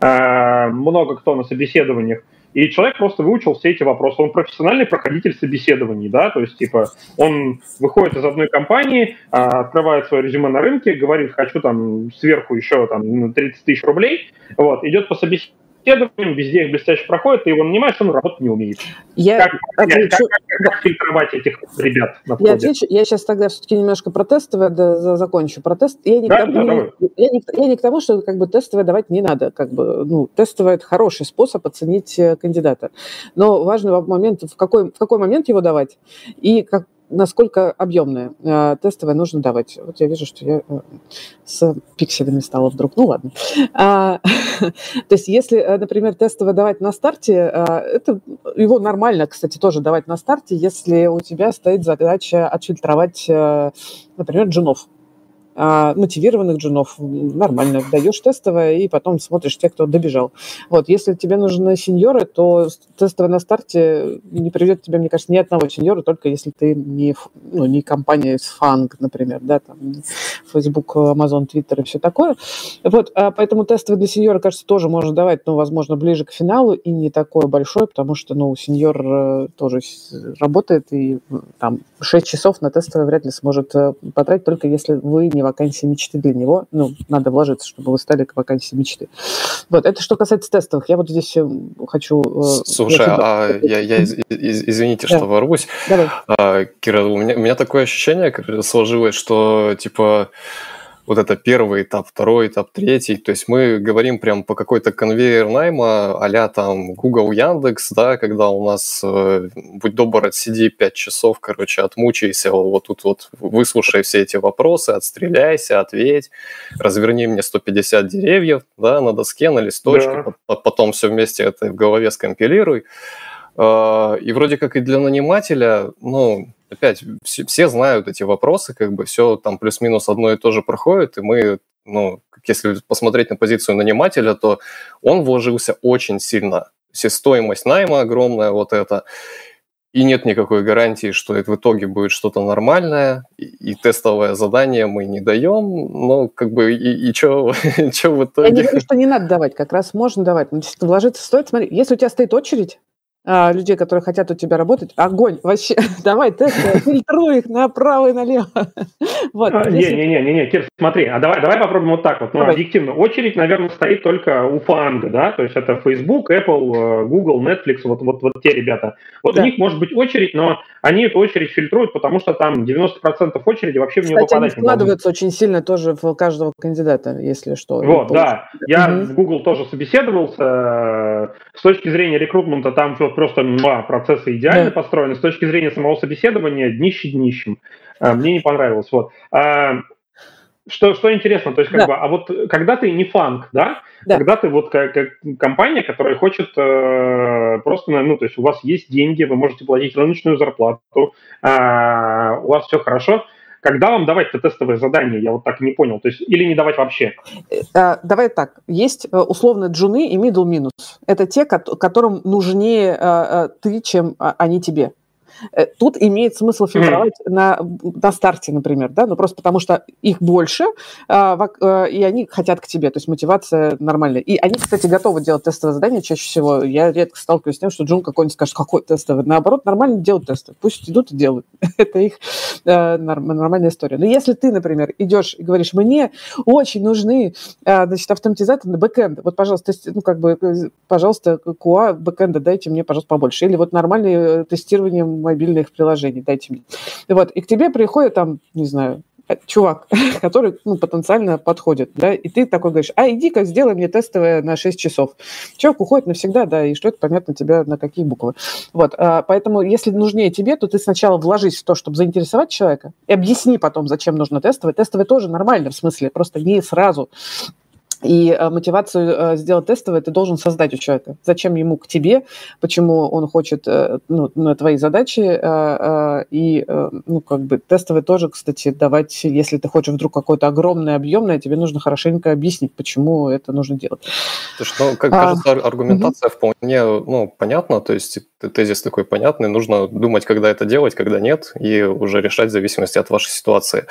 Speaker 3: э, много кто на собеседованиях. И человек просто выучил все эти вопросы. Он профессиональный проходитель собеседований, да, то есть, типа, он выходит из одной компании, а, открывает свое резюме на рынке, говорит, хочу там сверху еще там 30 тысяч рублей, вот, идет по собеседованию, исследованиям, везде их блестяще проходит, ты его нанимаешь, он работать не умеет.
Speaker 4: Я как,
Speaker 3: отвечу... как, как, как фильтровать этих ребят
Speaker 4: на входе? Я, отвечу, я сейчас тогда все-таки немножко про тестовое да, закончу. Про тест... я, не да, к тому, да, я, не, я не к тому, что как бы тестовое давать не надо. Как бы, ну, тестовое – это хороший способ оценить э, кандидата. Но важный момент, в какой, в какой момент его давать и как, насколько объемное э, тестовое нужно давать. Вот я вижу, что я э, с пикселями стала вдруг. Ну ладно. А, то есть если, э, например, тестовое давать на старте, это его нормально, кстати, тоже давать на старте, если у тебя стоит задача отфильтровать, например, джунов а, мотивированных джунов нормально даешь тестовое и потом смотришь те, кто добежал. Вот, если тебе нужны сеньоры, то тестовое на старте не приведет тебе, мне кажется, ни одного сеньора, только если ты не, ну, не компания с фанг, например, да, там Facebook, Amazon, Twitter и все такое. Вот, а поэтому тестовое для сеньора, кажется, тоже можно давать, но, возможно, ближе к финалу и не такое большое, потому что, ну, сеньор э, тоже работает и там 6 часов на тестовое вряд ли сможет э, потратить, только если вы не вакансии мечты для него. Ну, надо вложиться, чтобы вы стали к вакансии мечты. Вот, это что касается тестовых. Я вот здесь э, хочу...
Speaker 2: Э, Слушай, я а я, я из, из, извините, да. что ворвусь. Давай. А, Кира, у меня, у меня такое ощущение сложилось, что, типа, вот это первый этап, второй этап, третий. То есть мы говорим прям по какой-то конвейер найма а там Google, Яндекс, да, когда у нас, э, будь добр, отсиди 5 часов, короче, отмучайся, вот тут вот выслушай все эти вопросы, отстреляйся, ответь, разверни мне 150 деревьев, да, на доске, на листочке, да. потом все вместе это в голове скомпилируй. Э, и вроде как и для нанимателя, ну, опять, все, все знают эти вопросы, как бы все там плюс-минус одно и то же проходит, и мы, ну, если посмотреть на позицию нанимателя, то он вложился очень сильно. Все стоимость найма огромная, вот это, и нет никакой гарантии, что это в итоге будет что-то нормальное, и, и тестовое задание мы не даем, но как бы и, и что в итоге?
Speaker 4: Я не говорю, что не надо давать, как раз можно давать, но вложиться стоит. Смотри, если у тебя стоит очередь, а, людей, которые хотят у тебя работать, огонь, вообще, давай тесты, фильтруй их направо и налево.
Speaker 3: вот, а, если... Не, не, не, не, Кир, смотри, а давай, давай попробуем вот так вот, ну, объективно. Очередь, наверное, стоит только у фанга, да, то есть это Facebook, Apple, э, Google, Netflix, вот, вот, вот те ребята. Вот да. у них может быть очередь, но они эту очередь фильтруют, потому что там 90% очереди вообще в нее
Speaker 4: Кстати, попадать они вкладываются очень сильно тоже в каждого кандидата, если что.
Speaker 3: Вот, да. Я угу. в Google тоже собеседовался. Э, с точки зрения рекрутмента там все просто два процесса идеально да. построены. С точки зрения самого собеседования днище днищем. А, мне не понравилось. Вот. А, что, что интересно, то есть как да. бы, а вот когда ты не фанк, да, да. когда ты вот как, как компания, которая хочет э, просто, ну, то есть у вас есть деньги, вы можете платить рыночную зарплату, э, у вас все хорошо, когда вам давать это тестовое задание? Я вот так не понял. То есть или не давать вообще?
Speaker 4: Э, давай так. Есть э, условно джуны и middle минус. Это те, которым нужнее э, ты, чем а, они тебе. Э, тут имеет смысл фильтровать mm. на, на старте, например, да, ну просто потому что их больше, а, а, и они хотят к тебе, то есть мотивация нормальная. И они, кстати, готовы делать тестовое задание чаще всего. Я редко сталкиваюсь с тем, что Джун какой-нибудь скажет, какой тестовый. Наоборот, нормально делают тесты. Пусть идут и делают. Это их э, нормальная история. Но если ты, например, идешь и говоришь, мне очень нужны э, значит, автоматизаторы на бэкэнд, вот, пожалуйста, ну, как бы, пожалуйста, QA бэкэнда дайте мне, пожалуйста, побольше. Или вот нормальное тестирование мобильных приложений, дайте мне. Вот, и к тебе приходит там, не знаю, чувак, который ну, потенциально подходит, да, и ты такой говоришь, а иди-ка сделай мне тестовое на 6 часов. Чувак уходит навсегда, да, и что это понятно тебе на какие буквы. Вот, а, поэтому если нужнее тебе, то ты сначала вложись в то, чтобы заинтересовать человека, и объясни потом, зачем нужно тестовое. Тестовое тоже нормально, в смысле, просто не сразу И э, мотивацию э, сделать тестовое ты должен создать у человека. Зачем ему к тебе, почему он хочет э, ну, на твои задачи. И, ну, как бы, тестовые тоже, кстати, давать, если ты хочешь вдруг какое-то огромное, объемное, тебе нужно хорошенько объяснить, почему это нужно делать.
Speaker 2: Слушай, ну, как а, кажется, аргументация угу. вполне, ну, понятна, то есть тезис такой понятный, нужно думать, когда это делать, когда нет, и уже решать в зависимости от вашей ситуации.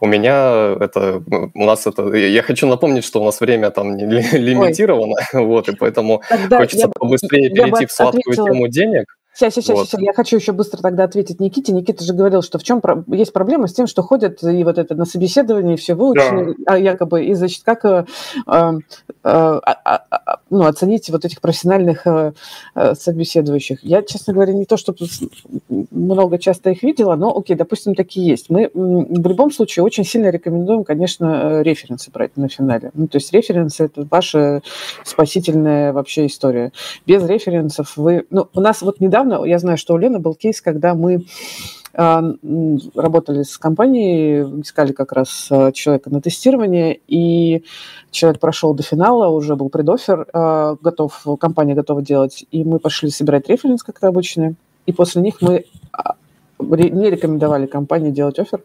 Speaker 2: У меня это, у нас это, я хочу напомнить, что у нас время там не лимитировано, Ой. вот, и поэтому Тогда хочется побыстрее перейти в сладкую ответила. тему денег.
Speaker 4: Сейчас, сейчас, вот. сейчас, я хочу еще быстро тогда ответить Никите. Никита же говорил, что в чем про... есть проблема с тем, что ходят и вот это на собеседовании все выучено, да. а якобы, и, значит, как э, э, э, ну, оценить вот этих профессиональных э, э, собеседующих. Я, честно говоря, не то, чтобы много часто их видела, но, окей, допустим, такие есть. Мы в любом случае очень сильно рекомендуем, конечно, э, референсы брать на финале. Ну, то есть референсы – это ваша спасительная вообще история. Без референсов вы... Ну, у нас вот недавно я знаю, что у Лены был кейс, когда мы работали с компанией, искали как раз а, человека на тестирование, и человек прошел до финала, уже был предофер, а, готов, компания готова делать, и мы пошли собирать референс, как это обычно, и после них мы не рекомендовали компании делать офер,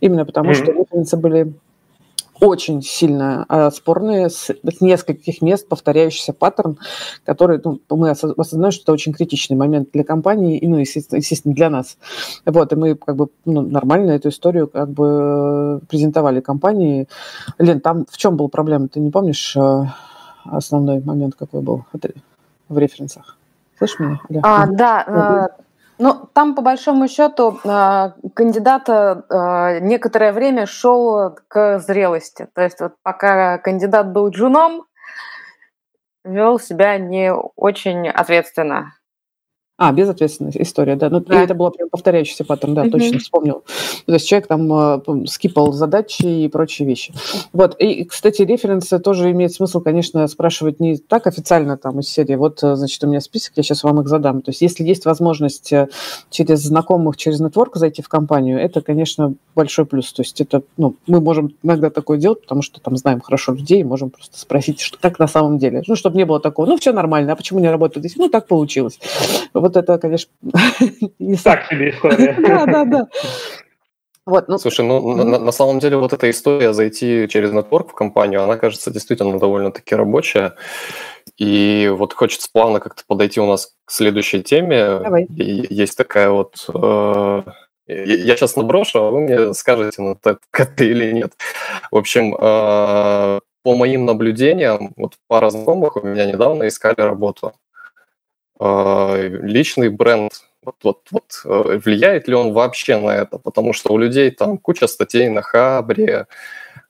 Speaker 4: именно потому mm-hmm. что референсы были очень сильно э, спорные, с, с нескольких мест повторяющийся паттерн, который ну, мы осознаем, что это очень критичный момент для компании и, ну, естественно, для нас. Вот, и мы как бы ну, нормально эту историю как бы презентовали компании. Лен, там в чем была проблема? Ты не помнишь э, основной момент какой был в референсах? Слышишь меня?
Speaker 5: А, да, ну, там, по большому счету, а, кандидат а, некоторое время шел к зрелости. То есть вот пока кандидат был джуном, вел себя не очень ответственно.
Speaker 4: А, безответственная история, да. Ну, да. Это было прям повторяющийся паттерн, да, mm-hmm. точно вспомнил. То есть человек там э, скипал задачи и прочие вещи. Вот, и, кстати, референсы тоже имеет смысл, конечно, спрашивать не так официально там из серии, вот, э, значит, у меня список, я сейчас вам их задам. То есть если есть возможность э, через знакомых, через нетворк зайти в компанию, это, конечно, большой плюс. То есть это, ну, мы можем иногда такое делать, потому что там знаем хорошо людей, можем просто спросить, что, как на самом деле. Ну, чтобы не было такого, ну, все нормально, а почему не работает здесь? Ну, так получилось вот это, конечно,
Speaker 3: не так себе история.
Speaker 4: Да, да, да.
Speaker 2: Вот, ну... Слушай, ну mm-hmm. на, на самом деле вот эта история зайти через нетворк в компанию, она кажется действительно довольно-таки рабочая. И вот хочется плавно как-то подойти у нас к следующей теме. Давай. И есть такая вот... Э, я сейчас наброшу, а вы мне скажете, ну, это, это или нет. В общем, э, по моим наблюдениям, вот пара знакомых у меня недавно искали работу. А, личный бренд, вот, вот, вот э, влияет ли он вообще на это? Потому что у людей там куча статей на Хабре,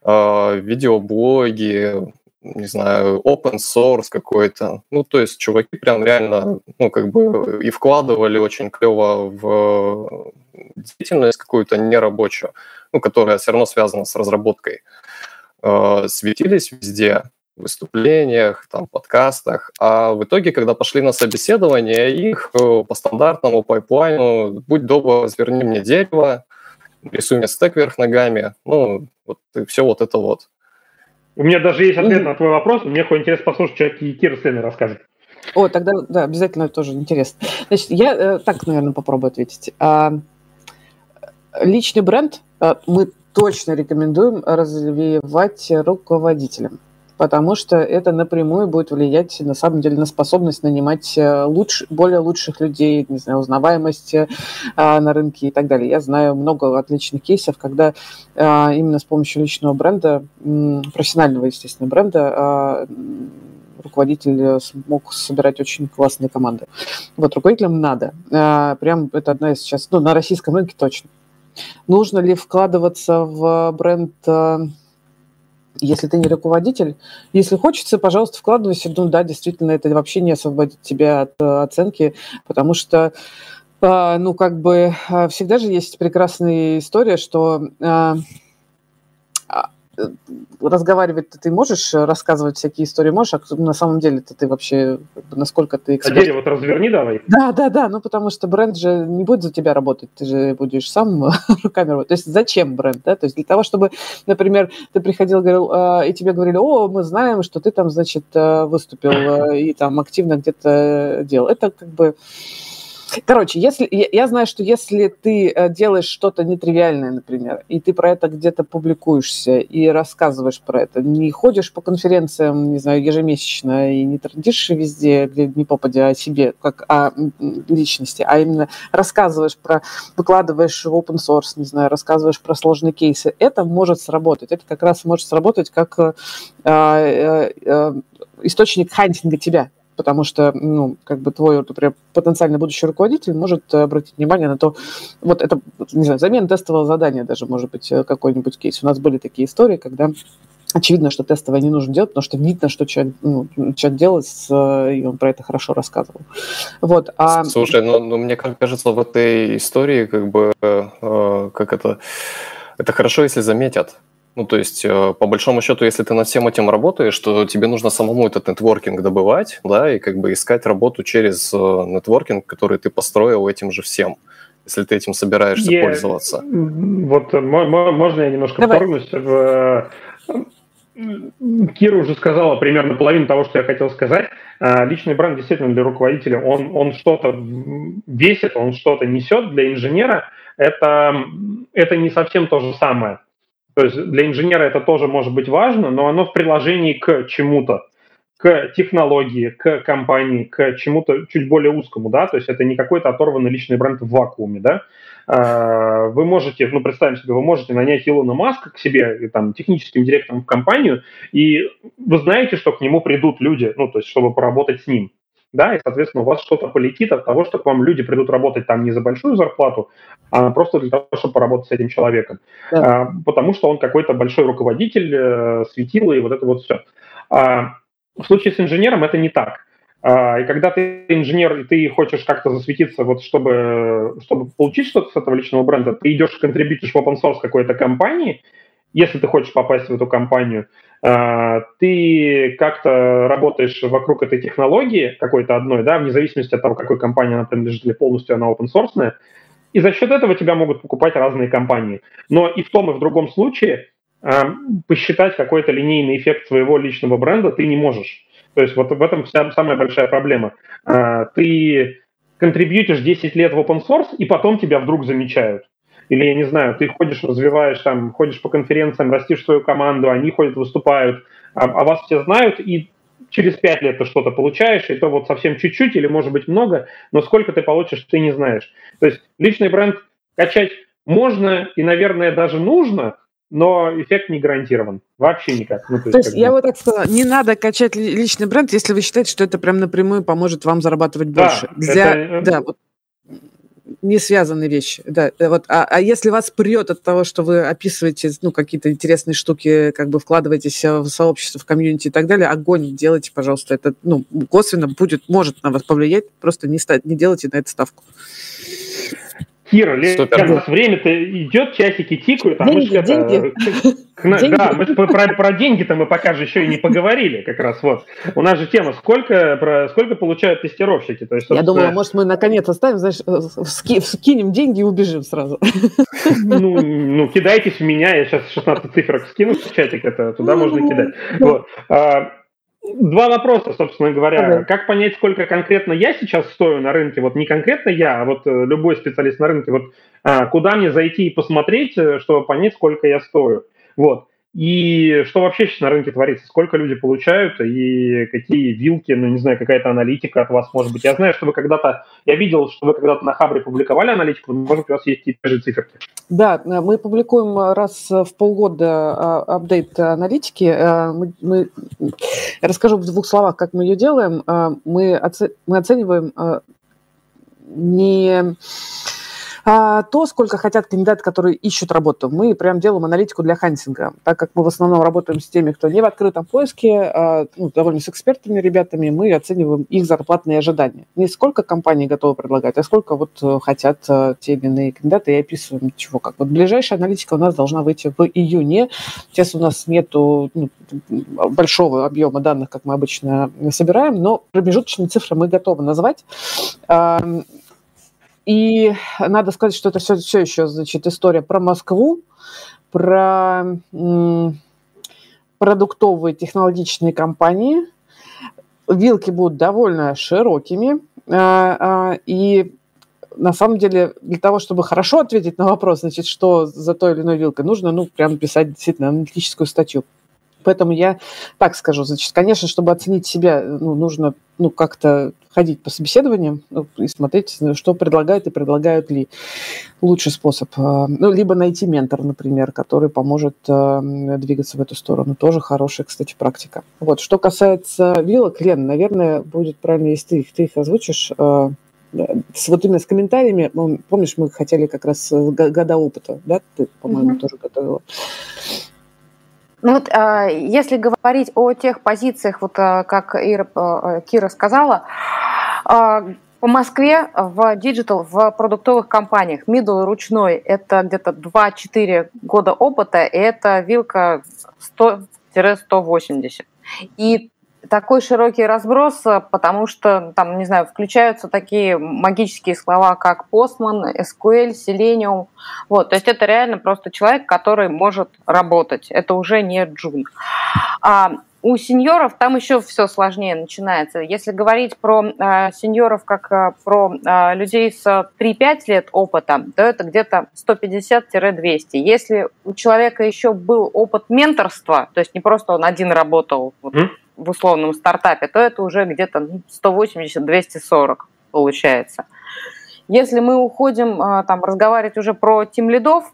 Speaker 2: а, видеоблоги, не знаю, open source какой-то. Ну, то есть чуваки прям реально, ну, как бы и вкладывали очень клево в деятельность какую-то нерабочую, ну, которая все равно связана с разработкой. Светились везде, выступлениях, там, подкастах. А в итоге, когда пошли на собеседование, их э, по стандартному пайплайну, будь добр, разверни мне дерево, рисуй мне стек вверх ногами, ну, вот и все вот это вот.
Speaker 3: У меня даже есть ответ на твой вопрос, мне хоть интересно послушать, что Кира Сленер расскажет.
Speaker 4: О, тогда, да, обязательно тоже интересно. Значит, я э, так, наверное, попробую ответить. А, личный бренд а, мы точно рекомендуем развивать руководителям потому что это напрямую будет влиять, на самом деле, на способность нанимать э, лучше, более лучших людей, не знаю, узнаваемость э, на рынке и так далее. Я знаю много отличных кейсов, когда э, именно с помощью личного бренда, профессионального, естественно, бренда, руководитель смог собирать очень классные команды. Вот руководителям надо. Прям это одна из сейчас, ну, на российском рынке точно. Нужно ли вкладываться в бренд если ты не руководитель, если хочется, пожалуйста, вкладывайся. Ну да, действительно, это вообще не освободит тебя от э, оценки, потому что э, ну, как бы э, всегда же есть прекрасная история, что а, разговаривать ты можешь, рассказывать всякие истории можешь, а на самом деле ты вообще, насколько ты
Speaker 3: эксперт? А дерево вот разверни давай.
Speaker 4: Да, да, да, ну потому что бренд же не будет за тебя работать, ты же будешь сам руками работать. То есть зачем бренд, да? То есть для того, чтобы, например, ты приходил, говорил, и тебе говорили, о, мы знаем, что ты там, значит, выступил и там активно где-то делал. Это как бы Короче, если я, знаю, что если ты э, делаешь что-то нетривиальное, например, и ты про это где-то публикуешься и рассказываешь про это, не ходишь по конференциям, не знаю, ежемесячно и не трудишься везде, где не попадя о себе, как о личности, а именно рассказываешь про, выкладываешь в open source, не знаю, рассказываешь про сложные кейсы, это может сработать. Это как раз может сработать как э, э, источник хантинга тебя потому что, ну, как бы твой, например, потенциально будущий руководитель может обратить внимание на то, вот это, не знаю, замена тестового задания даже может быть э, какой-нибудь кейс. У нас были такие истории, когда очевидно, что тестовое не нужно делать, потому что видно, что человек, ну, человек делает, и он про это хорошо рассказывал. Вот,
Speaker 2: а... Слушай, ну, ну мне кажется, в этой истории как бы, э, как это, это хорошо, если заметят, ну, то есть, э, по большому счету, если ты над всем этим работаешь, то тебе нужно самому этот нетворкинг добывать, да, и как бы искать работу через э, нетворкинг, который ты построил этим же всем, если ты этим собираешься я, пользоваться.
Speaker 3: Вот можно я немножко Давай. вторгнусь? В... Кира уже сказала примерно половину того, что я хотел сказать. Личный бренд действительно для руководителя, он, он что-то весит, он что-то несет. Для инженера это, это не совсем то же самое. То есть для инженера это тоже может быть важно, но оно в приложении к чему-то, к технологии, к компании, к чему-то чуть более узкому, да, то есть это не какой-то оторванный личный бренд в вакууме, да. А, вы можете, ну, представим себе, вы можете нанять Илона Маска к себе, там, техническим директором в компанию, и вы знаете, что к нему придут люди, ну, то есть чтобы поработать с ним да, и, соответственно, у вас что-то полетит от того, что к вам люди придут работать там не за большую зарплату, а просто для того, чтобы поработать с этим человеком. Да. А, потому что он какой-то большой руководитель, э, светило и вот это вот все. А, в случае с инженером это не так. А, и когда ты инженер, и ты хочешь как-то засветиться, вот чтобы, чтобы получить что-то с этого личного бренда, ты идешь, контрибьютишь в open source какой-то компании, если ты хочешь попасть в эту компанию, а, ты как-то работаешь вокруг этой технологии какой-то одной, да, вне зависимости от того, какой компании она принадлежит или полностью она open source, и за счет этого тебя могут покупать разные компании. Но и в том, и в другом случае а, посчитать какой-то линейный эффект своего личного бренда ты не можешь. То есть вот в этом вся самая большая проблема. А, ты контрибьютишь 10 лет в open source, и потом тебя вдруг замечают. Или, я не знаю, ты ходишь, развиваешь, там, ходишь по конференциям, растишь свою команду, они ходят, выступают, а, а вас все знают, и через пять лет ты что-то получаешь, и то вот совсем чуть-чуть или, может быть, много, но сколько ты получишь, ты не знаешь. То есть личный бренд качать можно и, наверное, даже нужно, но эффект не гарантирован. Вообще никак.
Speaker 4: Ну, то есть, то есть я бы... вот так сказала, не надо качать личный бренд, если вы считаете, что это прям напрямую поможет вам зарабатывать да, больше. Для, это... Да, вот не связанные вещи. Да, э, вот, а, а если вас прет от того, что вы описываете ну, какие-то интересные штуки, как бы вкладываетесь в сообщество, в комьюнити и так далее, огонь делайте, пожалуйста. Это ну, косвенно будет, может на вас повлиять, просто не, ста- не делайте на это ставку.
Speaker 3: Кира. Лен, время-то идет, часики тикают, а деньги, мы же деньги. К, деньги. Да, мы про, про деньги-то мы пока же еще и не поговорили, как раз вот. У нас же тема, сколько, про, сколько получают тестировщики. То есть,
Speaker 4: Я думаю, может, мы наконец оставим, знаешь, ски, скинем деньги и убежим сразу.
Speaker 3: Ну, ну, кидайтесь в меня, я сейчас 16 цифрок скину в чатик, это туда можно кидать. Вот. Два вопроса, собственно говоря. Ага. Как понять, сколько конкретно я сейчас стою на рынке? Вот не конкретно я, а вот э, любой специалист на рынке. Вот а, куда мне зайти и посмотреть, э, чтобы понять, сколько я стою? Вот. И что вообще сейчас на рынке творится? Сколько люди получают и какие вилки, ну, не знаю, какая-то аналитика от вас может быть. Я знаю, что вы когда-то, я видел, что вы когда-то на Хабре публиковали аналитику, может быть, у вас есть те же циферки.
Speaker 4: Да, мы публикуем раз в полгода а, апдейт аналитики. А, мы, мы, я расскажу в двух словах, как мы ее делаем. А, мы, оце, мы оцениваем не А, то, сколько хотят кандидаты, которые ищут работу. Мы прям делаем аналитику для хантинга, так как мы в основном работаем с теми, кто не в открытом поиске, а, ну, довольно с экспертами ребятами, мы оцениваем их зарплатные ожидания. Не сколько компании готовы предлагать, а сколько вот э, хотят э, те или иные кандидаты, и описываем чего как. Вот ближайшая аналитика у нас должна выйти в июне. Сейчас у нас нету ну, большого объема данных, как мы обычно собираем, но промежуточные цифры мы готовы назвать. И надо сказать, что это все, все еще, значит, история про Москву, про продуктовые технологичные компании. Вилки будут довольно широкими. А, а, и на самом деле для того, чтобы хорошо ответить на вопрос, значит, что за той или иной вилкой нужно, ну, прям писать действительно аналитическую статью. Поэтому я так скажу, значит, конечно, чтобы оценить себя, ну, нужно ну, как-то ходить по собеседованиям ну, и смотреть, что предлагают и предлагают ли лучший способ. А, ну, либо найти ментор, например, который поможет э, двигаться в эту сторону. Тоже хорошая, кстати, практика. Вот. Что касается вилок, Лен, наверное, будет правильно, если ты их, ты их озвучишь. Э, с, вот именно с комментариями, помнишь, мы хотели как раз года опыта, да, ты, по-моему, mm-hmm. тоже готовила.
Speaker 5: Ну вот, а, если говорить о тех позициях, вот а, как Ира, а, Кира сказала, по Москве в digital, в продуктовых компаниях middle ручной – это где-то 2-4 года опыта, и это вилка 100-180. И такой широкий разброс, э, потому что там, не знаю, включаются такие магические слова, как Postman, SQL, Selenium. Вот, то есть это реально просто человек, который может работать. Это уже не джун. А у сеньоров там еще все сложнее начинается. Если говорить про э, сеньоров как э, про э, людей с 3-5 лет опыта, то это где-то 150-200. Если у человека еще был опыт менторства, то есть не просто он один работал, вот, mm в условном стартапе, то это уже где-то 180-240 получается. Если мы уходим а, там разговаривать уже про тим лидов,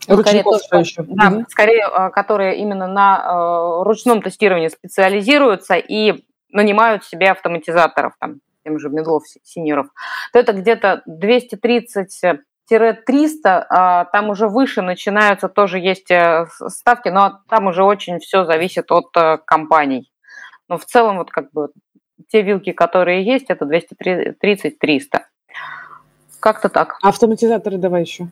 Speaker 5: скорее, то, что, еще. Да, угу. скорее, а, которые именно на а, ручном тестировании специализируются и нанимают себе автоматизаторов, там, тем же медлов, синеров, то это где-то 230 300, а, там уже выше начинаются, тоже есть э, ставки, но там уже очень все зависит от э, компаний. Но в целом вот как бы те вилки, которые есть, это 230-300. Как-то так.
Speaker 4: Автоматизаторы давай еще.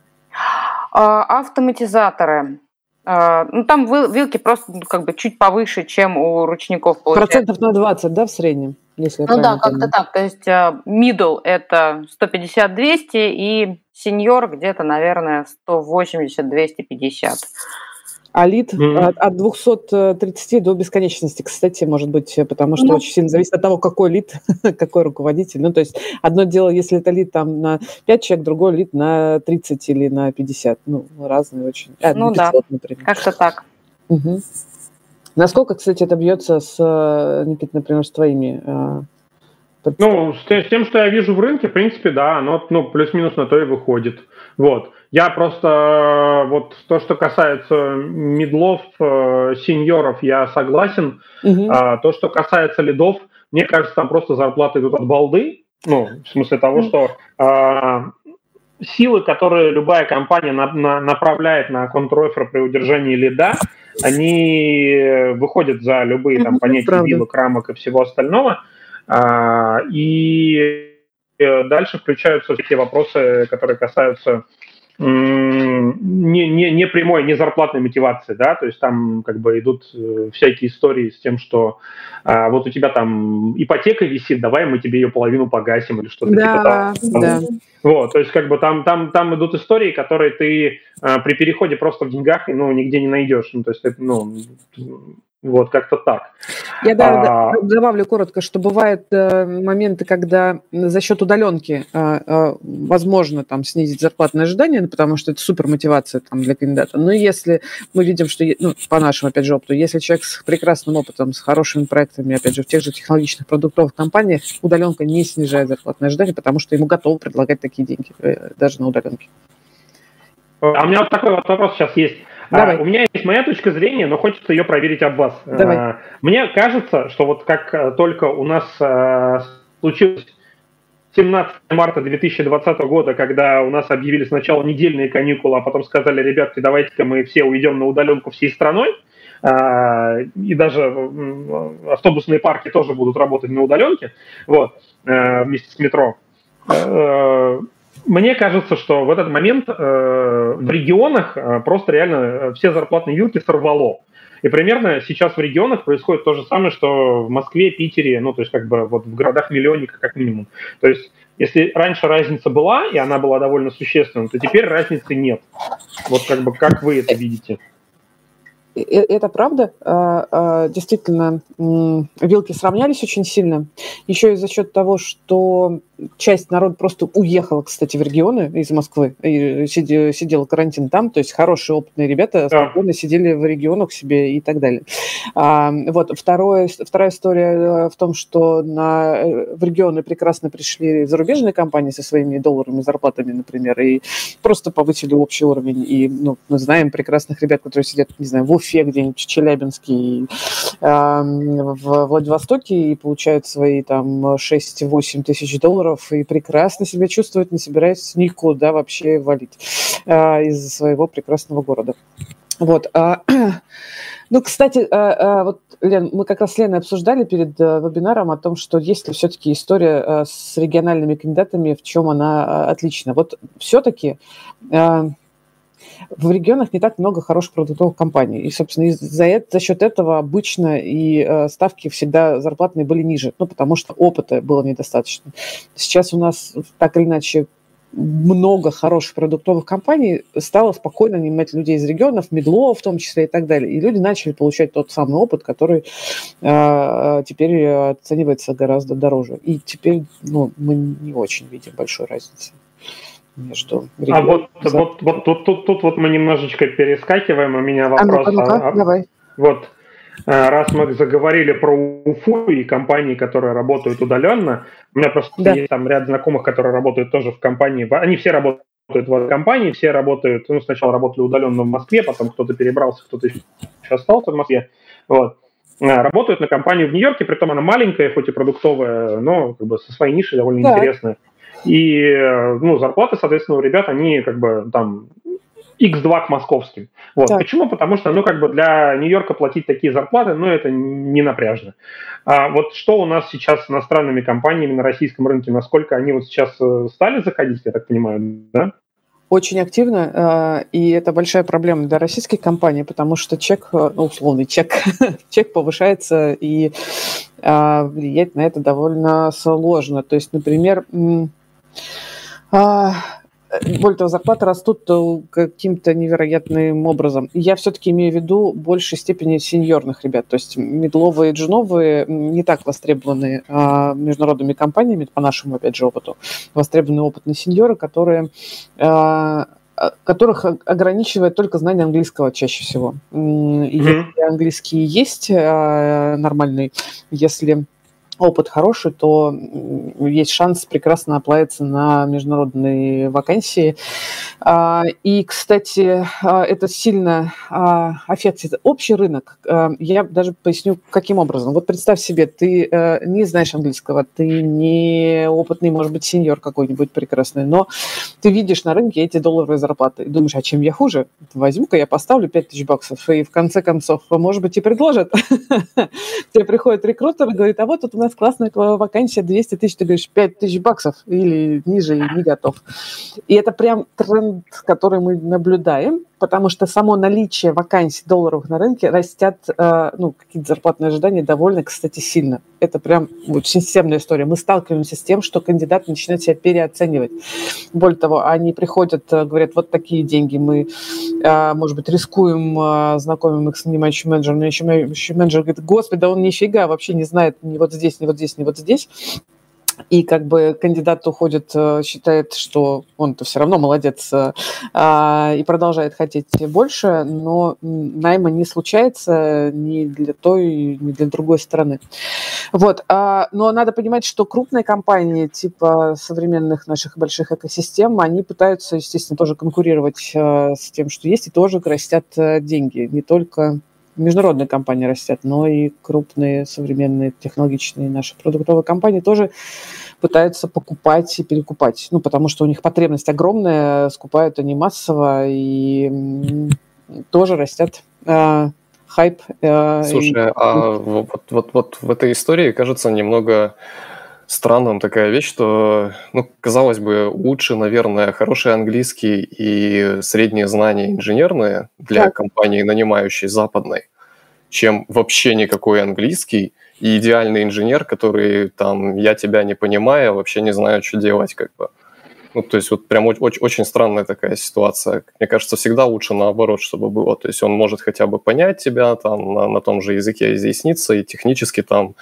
Speaker 5: А, автоматизаторы. А, ну, там вилки просто ну, как бы чуть повыше, чем у ручников.
Speaker 4: Получается. Процентов на 20, да, в среднем?
Speaker 5: Если ну да, как-то так. То есть middle это 150-200 и senior где-то, наверное, 180-250.
Speaker 4: А лид mm-hmm. от, от 230 до бесконечности, кстати, может быть, потому что mm-hmm. очень сильно зависит от того, какой лид, какой руководитель. Ну, то есть одно дело, если это лид там на 5 человек, другой лид на 30 или на 50. Ну, разные очень.
Speaker 5: А, ну 500, да, например. как-то так.
Speaker 4: Угу. Насколько, кстати, это бьется с, э, Никита, например, с твоими э,
Speaker 3: ну, с тем, что я вижу в рынке, в принципе, да, оно ну, плюс-минус на то и выходит. Вот. Я просто, э, вот то, что касается медлов, сеньоров, я согласен. Угу. А то, что касается лидов, мне кажется, там просто зарплаты идут от балды. Ну, в смысле того, что а, силы, которые любая компания на, на, направляет на контрофер при удержании лида, они выходят за любые там понятия вилок, рамок и всего остального. А, и э, дальше включаются все те вопросы, которые касаются не, не, не прямой, не зарплатной мотивации, да, то есть там как бы идут э, всякие истории с тем, что а, вот у тебя там ипотека висит, давай мы тебе ее половину погасим или что-то
Speaker 4: да, типа того. Да.
Speaker 3: Вот, то есть как бы там, там, там идут истории, которые ты а, при переходе просто в деньгах ну, нигде не найдешь. Ну, то есть ну, вот, как-то так.
Speaker 4: Я да, а... добавлю коротко, что бывают э, моменты, когда за счет удаленки э, э, возможно там снизить зарплатные ожидания, потому что это супер мотивация там, для кандидата. Но если мы видим, что, ну, по нашему, опять же, опыту, если человек с прекрасным опытом, с хорошими проектами, опять же, в тех же технологичных продуктовых компаниях, удаленка не снижает зарплатные ожидания, потому что ему готовы предлагать такие деньги, э, даже на удаленке.
Speaker 3: А у меня вот такой вот вопрос сейчас есть. Давай. А, у меня есть моя точка зрения, но хочется ее проверить об вас.
Speaker 4: Давай. А,
Speaker 3: мне кажется, что вот как э, только у нас а, случилось 17 марта 2020 года, когда у нас объявили сначала недельные каникулы, а потом сказали, ребятки, давайте-ка мы все уйдем на удаленку всей страной, а, и даже автобусные парки тоже будут работать на удаленке, вот, э, вместе с метро. Э, мне кажется, что в этот момент э, в регионах просто реально все зарплатные вилки сорвало. И примерно сейчас в регионах происходит то же самое, что в Москве, Питере, ну, то есть как бы вот в городах-миллионниках как минимум. То есть если раньше разница была, и она была довольно существенной, то теперь разницы нет. Вот как бы как вы это видите?
Speaker 4: Это правда. А, а, действительно, вилки сравнялись очень сильно. Еще и за счет того, что часть народа просто уехала, кстати, в регионы из Москвы и сидела, карантин там, то есть хорошие опытные ребята да. спокойно сидели в регионах себе и так далее. А, вот второе, вторая история э, в том, что на, э, в регионы прекрасно пришли зарубежные компании со своими долларами, зарплатами, например, и просто повысили общий уровень. И ну, мы знаем прекрасных ребят, которые сидят, не знаю, в Уфе где-нибудь, в Челябинске, и, э, в Владивостоке и получают свои там 6-8 тысяч долларов и прекрасно себя чувствует, не собирается никуда вообще валить а, из своего прекрасного города. Вот. А, ну, кстати, а, а, вот, Лен, мы как раз с Леной обсуждали перед а, вебинаром о том, что есть ли все-таки история с региональными кандидатами, в чем она отлична. Вот все-таки в регионах не так много хороших продуктовых компаний. И, собственно, за, это, за счет этого обычно и э, ставки всегда зарплатные были ниже, ну, потому что опыта было недостаточно. Сейчас у нас так или иначе много хороших продуктовых компаний стало спокойно нанимать людей из регионов, медло в том числе и так далее. И люди начали получать тот самый опыт, который э, теперь оценивается гораздо дороже. И теперь ну, мы не очень видим большой разницы
Speaker 3: между А вот, вот, вот тут, тут, тут вот мы немножечко перескакиваем, у меня вопрос. А ну-ка, ну-ка, а, давай. Вот, э, раз мы заговорили про УФУ и компании, которые работают удаленно, у меня просто да. есть там ряд знакомых, которые работают тоже в компании, они все работают в компании, все работают, ну, сначала работали удаленно в Москве, потом кто-то перебрался, кто-то еще остался в Москве, вот. Э, работают на компанию в Нью-Йорке, при том она маленькая, хоть и продуктовая, но как бы со своей нишей довольно да. интересная. И, ну, зарплаты, соответственно, у ребят, они как бы там X2 к московским. Вот. Так. Почему? Потому что, ну, как бы для Нью-Йорка платить такие зарплаты, ну, это не напряжно. А вот что у нас сейчас с иностранными компаниями на российском рынке, насколько они вот сейчас э, стали заходить, я так понимаю, да?
Speaker 4: Очень активно, э, и это большая проблема для российских компаний, потому что чек, э, ну, условный чек, чек повышается, и влиять на это довольно сложно. То есть, например, более того, зарплаты растут каким-то невероятным образом. Я все-таки имею в виду большей степени сеньорных ребят. То есть медловые и джуновые не так востребованы а, международными компаниями, по нашему, опять же, опыту. Востребованы опытные сеньоры, которые а, которых ограничивает только знание английского чаще всего. Mm-hmm. если английский есть нормальный, если опыт хороший, то есть шанс прекрасно оплавиться на международные вакансии. А, и, кстати, а, это сильно а, аффектит общий рынок. Я даже поясню, каким образом. Вот представь себе, ты э, не знаешь английского, ты не опытный, может быть, сеньор какой-нибудь прекрасный, но ты видишь на рынке эти долларовые зарплаты и думаешь, а чем я хуже? Возьму-ка я поставлю 5000 баксов, и в конце концов, может быть, и предложат. Тебе приходит рекрутер и говорит, а вот тут у нас классная вакансия 200 тысяч, ты говоришь 5 тысяч баксов или ниже, и не готов. И это прям тренд, который мы наблюдаем потому что само наличие вакансий долларовых на рынке растят, э, ну, какие-то зарплатные ожидания довольно, кстати, сильно. Это прям очень системная история. Мы сталкиваемся с тем, что кандидаты начинают себя переоценивать. Более того, они приходят, э, говорят, вот такие деньги, мы, э, может быть, рискуем, знакомим их с нанимающим менеджером, нанимающий менеджер говорит, господи, да он нифига вообще не знает ни вот здесь, ни вот здесь, ни вот здесь и как бы кандидат уходит, э, считает, что он-то все равно молодец э, а, и продолжает хотеть больше, но найма не случается ни для той, ни для другой стороны. Вот. А, но надо понимать, что крупные компании типа современных наших больших экосистем, они пытаются, естественно, тоже конкурировать э, с тем, что есть, и тоже растят деньги, не только международные компании растят, но и крупные современные технологичные наши продуктовые компании тоже пытаются покупать и перекупать. Ну, потому что у них потребность огромная, скупают они массово и тоже растят э, хайп.
Speaker 2: Э, Слушай, и... а вот, вот, вот в этой истории кажется немного странным такая вещь, что, ну, казалось бы, лучше, наверное, хороший английский и средние знания инженерные для так. компании, нанимающей западной, чем вообще никакой английский и идеальный инженер, который там, я тебя не понимаю, вообще не знаю, что делать, как бы. Ну, то есть вот прям очень, очень странная такая ситуация. Мне кажется, всегда лучше наоборот, чтобы было. То есть он может хотя бы понять тебя там на, на том же языке изъясниться и технически там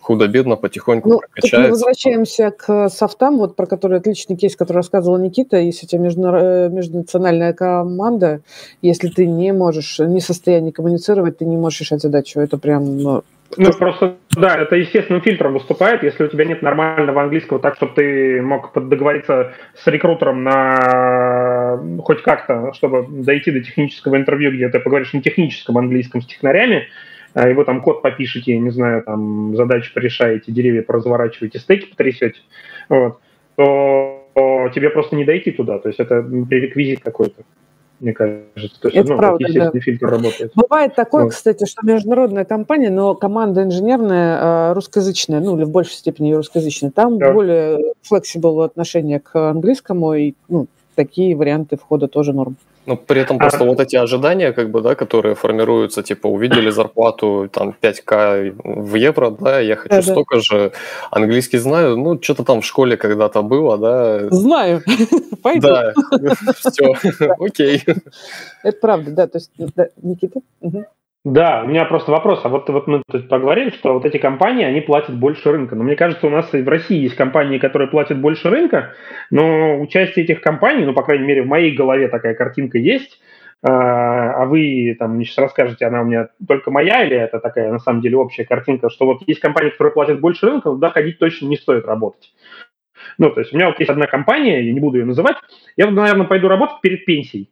Speaker 2: худо-бедно потихоньку ну, прокачается.
Speaker 4: Мы возвращаемся к софтам, вот про который отличный кейс, который рассказывала Никита. Если у тебя междуна... межнациональная команда, если ты не можешь, не в состоянии коммуницировать, ты не можешь решать задачу. Это прям ну,
Speaker 3: просто, да, это естественным фильтром выступает, если у тебя нет нормального английского, так, чтобы ты мог договориться с рекрутером на хоть как-то, чтобы дойти до технического интервью, где ты поговоришь на техническом английском с технарями, а его там код попишете, не знаю, там задачи порешаете, деревья поразворачиваете, стейки потрясете, вот, то тебе просто не дойти туда, то есть это пререквизит какой-то мне кажется. То есть,
Speaker 4: это ну, правда, естественный да. фильтр работает. Бывает такое, вот. кстати, что международная компания, но команда инженерная а, русскоязычная, ну или в большей степени русскоязычная, там да. более flexible отношение к английскому, и ну, такие варианты входа тоже норм.
Speaker 2: Ну, при этом просто а... вот эти ожидания, как бы, да, которые формируются, типа, увидели зарплату там 5к в евро, да, я хочу да, столько да. же, английский знаю, ну, что-то там в школе когда-то было, да.
Speaker 4: Знаю,
Speaker 2: пойду. Да, все, окей.
Speaker 4: Это правда, да, то есть, Никита?
Speaker 3: Да, у меня просто вопрос. А вот, вот мы тут поговорили, что вот эти компании, они платят больше рынка. Но мне кажется, у нас и в России есть компании, которые платят больше рынка, но участие этих компаний, ну, по крайней мере, в моей голове такая картинка есть, а, а вы там мне сейчас расскажете, она у меня только моя или это такая на самом деле общая картинка, что вот есть компании, которые платят больше рынка, туда ходить точно не стоит работать. Ну, то есть у меня вот есть одна компания, я не буду ее называть, я, наверное, пойду работать перед пенсией.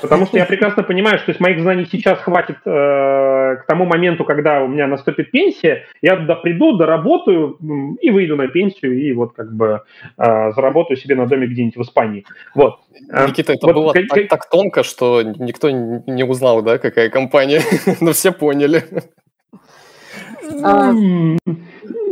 Speaker 3: Потому что я прекрасно понимаю, что если моих знаний сейчас хватит э, к тому моменту, когда у меня наступит пенсия, я туда приду, доработаю и выйду на пенсию, и вот как бы э, заработаю себе на доме где-нибудь в Испании. Вот.
Speaker 2: Э, Никита, это вот, было как, так, так тонко, что никто не узнал, да, какая компания, но все поняли.
Speaker 3: А...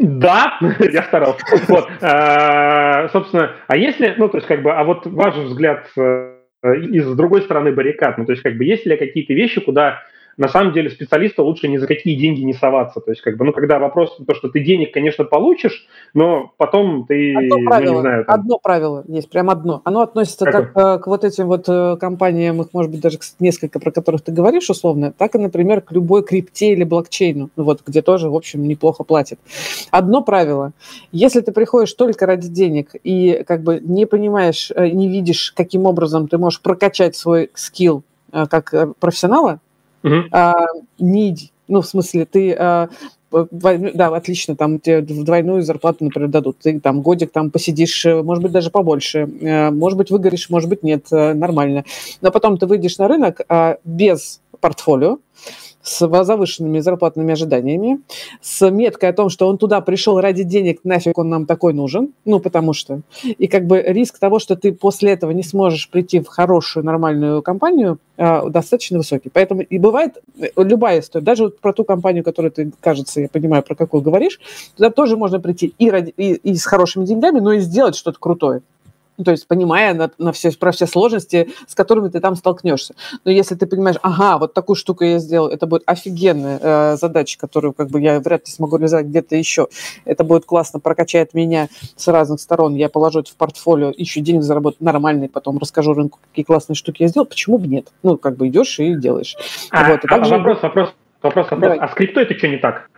Speaker 3: Да, я старался. Вот, а, собственно, а если, ну, то есть, как бы, а вот ваш взгляд э, Э, и с другой стороны баррикад. Ну, то есть, как бы, есть ли какие-то вещи, куда на самом деле специалисту лучше ни за какие деньги не соваться. То есть, как бы, ну, когда вопрос то, что ты денег, конечно, получишь, но потом ты,
Speaker 4: одно правило, ну, не знаю... Там... Одно правило есть, прям одно. Оно относится как, как э, к вот этим вот э, компаниям, их, может быть, даже несколько, про которых ты говоришь условно, так и, например, к любой крипте или блокчейну, ну, вот, где тоже, в общем, неплохо платят. Одно правило. Если ты приходишь только ради денег и как бы не понимаешь, э, не видишь, каким образом ты можешь прокачать свой скилл как профессионала, иди. Ну, в смысле, ты а, да, отлично, там тебе двойную зарплату, например, дадут. Ты там годик там посидишь, э, может быть, даже побольше. Э, может быть, выгоришь, может быть, нет, э, нормально. Но потом ты выйдешь на рынок а, без портфолио, с завышенными зарплатными ожиданиями, с меткой о том, что он туда пришел ради денег, нафиг он нам такой нужен, ну, потому что. И как бы риск того, что ты после этого не сможешь прийти в хорошую, нормальную компанию, а, достаточно высокий. Поэтому и бывает э, любая история, даже вот про ту компанию, которую ты, кажется, я понимаю, про какую говоришь, туда тоже можно прийти и, ради, и, и с хорошими деньгами, но и сделать что-то крутое. Ну, то есть понимая на, на все, про все сложности, с которыми ты там столкнешься. Но если ты понимаешь, ага, вот такую штуку я сделал, это будет офигенная э, задача, которую как бы я вряд ли смогу реализовать где-то еще. Это будет классно, прокачает меня с разных сторон. Я положу это в портфолио, еще денег заработать нормальный, потом расскажу рынку, какие классные штуки я сделал. Почему бы нет? Ну, как бы идешь и делаешь.
Speaker 3: А, вот, и а также... вопрос, вопрос, вопрос, вопрос. Давай. А с криптой это что не так?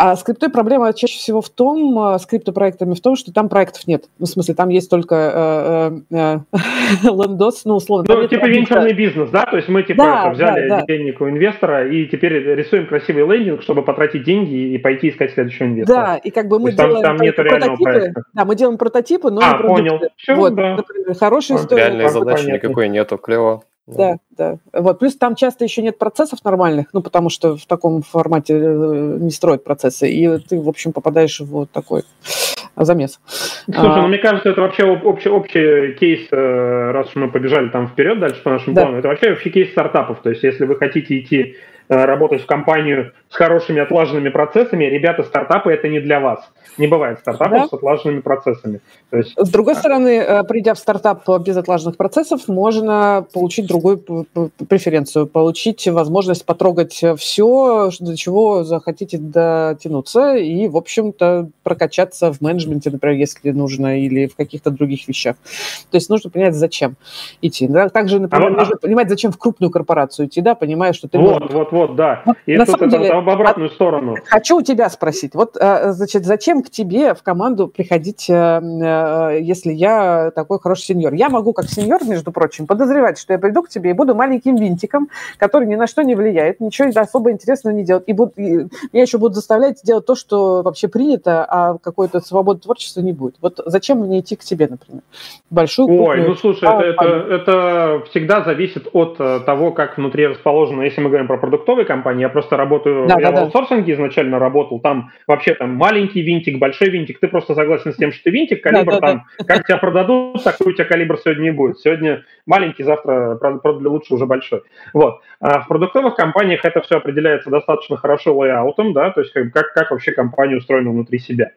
Speaker 4: А с криптой проблема чаще всего в том, а, с криптопроектами, в том, что там проектов нет. Ну, в смысле, там есть только э, э, э лендос, ну, условно.
Speaker 3: Ну, типа венчурный бизнес, да? То есть мы, типа, да, это, взяли да, да. денег у инвестора и теперь рисуем красивый лендинг, чтобы потратить деньги и пойти искать следующего инвестора.
Speaker 4: Да, и как бы мы делаем там, там нет прототипы. Проекта. Да, мы делаем прототипы, но
Speaker 3: а, понял. Все,
Speaker 4: вот, да. например, хорошая история.
Speaker 2: Реальной задачи никакой нету, клево.
Speaker 4: Да, да. Вот. Плюс там часто еще нет процессов нормальных, ну, потому что в таком формате э, не строят процессы, и ты, в общем, попадаешь в вот такой замес.
Speaker 3: Слушай, а, ну мне кажется, это вообще общий, общий кейс, э, раз уж мы побежали там вперед дальше по нашему да. плану, это вообще общий кейс стартапов. То есть если вы хотите идти работать в компанию с хорошими отлаженными процессами, ребята, стартапы это не для вас. Не бывает стартапов да? с отлаженными процессами.
Speaker 4: То есть... С другой а стороны, э, придя в стартап без отлаженных процессов, можно получить другую преференцию, получить возможность потрогать все, до чего захотите дотянуться, и, в общем-то, прокачаться в менеджменте, например, если нужно, или в каких-то других вещах. То есть нужно понять, зачем идти. Да? Также, например, а нужно а... понимать, зачем в крупную корпорацию идти, да, понимая, что ты...
Speaker 3: Вот, вот, вот, да. И На тут это деле, в обратную сторону.
Speaker 4: Хочу у тебя спросить. Вот, э, значит, зачем к тебе в команду приходить, э, э, если я такой хороший сеньор? Я могу, как сеньор, между прочим, подозревать, что я приду к тебе и буду маленьким винтиком, который ни на что не влияет, ничего особо интересного не делает. И, буду, и меня еще будут заставлять делать то, что вообще принято, а какой-то свободы творчества не будет. Вот зачем мне идти к тебе, например?
Speaker 3: Большую Ой, ну слушай, это, это, это всегда зависит от того, как внутри расположено, если мы говорим про продукт продуктовой компании, я просто работаю, да, я да, в аутсорсинге да. изначально работал, там вообще там маленький винтик, большой винтик, ты просто согласен с тем, что ты винтик, калибр да, там, да. как тебя продадут, такой у тебя калибр сегодня не будет. Сегодня маленький, завтра продали лучше уже большой. Вот. А в продуктовых компаниях это все определяется достаточно хорошо лайаутом, да, то есть как, как, как вообще компания устроена внутри себя.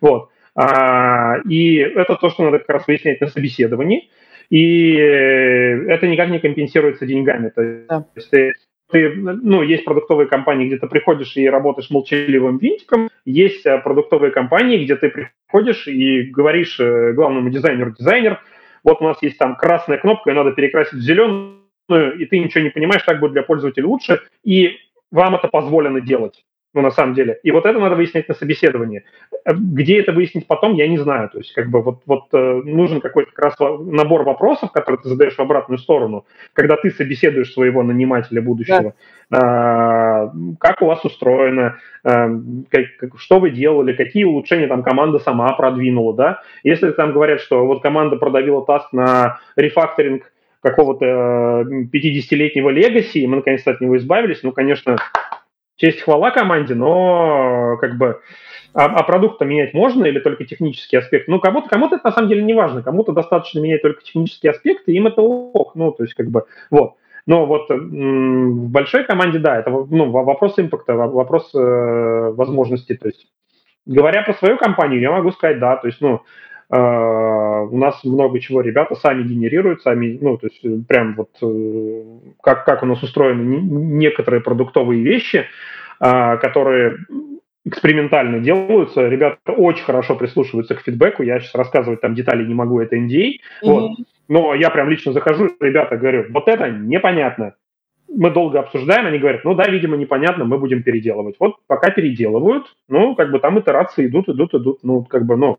Speaker 3: Вот. А, и это то, что надо как раз выяснять на собеседовании. И это никак не компенсируется деньгами. То есть ты ты, ну, есть продуктовые компании, где ты приходишь и работаешь молчаливым винтиком, есть э, продуктовые компании, где ты приходишь и говоришь э, главному дизайнеру, дизайнер, вот у нас есть там красная кнопка, ее надо перекрасить в зеленую, и ты ничего не понимаешь, так будет для пользователя лучше, и вам это позволено делать ну, на самом деле. И вот это надо выяснять на собеседовании. Э, где это выяснить потом, я не знаю. То есть, как бы, вот, вот э, нужен какой-то как раз набор вопросов, которые ты задаешь в обратную сторону, когда ты собеседуешь своего нанимателя будущего. Да. Э, как у вас устроено, э, как, что вы делали, какие улучшения там команда сама продвинула, да. Если там говорят, что вот команда продавила таск на рефакторинг какого-то 50-летнего э, легаси, и мы наконец-то от него избавились, ну, конечно, честь хвала команде, но как бы а, а продукт-то менять можно или только технический аспект? Ну, кому-то, кому-то это на самом деле не важно, кому-то достаточно менять только технические аспекты, им это ок, ну, то есть как бы, вот. Но вот в большой команде, да, это ну, вопрос импакта, вопрос э, возможностей, то есть говоря про свою компанию, я могу сказать, да, то есть, ну, у нас много чего ребята сами генерируют, сами, ну, то есть прям вот uh, как, как у нас устроены некоторые продуктовые вещи, которые экспериментально делаются. Ребята очень хорошо прислушиваются к фидбэку. Я сейчас рассказывать там детали не могу, это NDA. Mm-hmm. Вот. Но я прям лично захожу, ребята, говорю, вот это непонятно. Мы долго обсуждаем, они говорят, ну да, видимо, непонятно, мы будем переделывать. Вот пока переделывают, ну, как бы там итерации идут, идут, идут, ну, как бы, ну,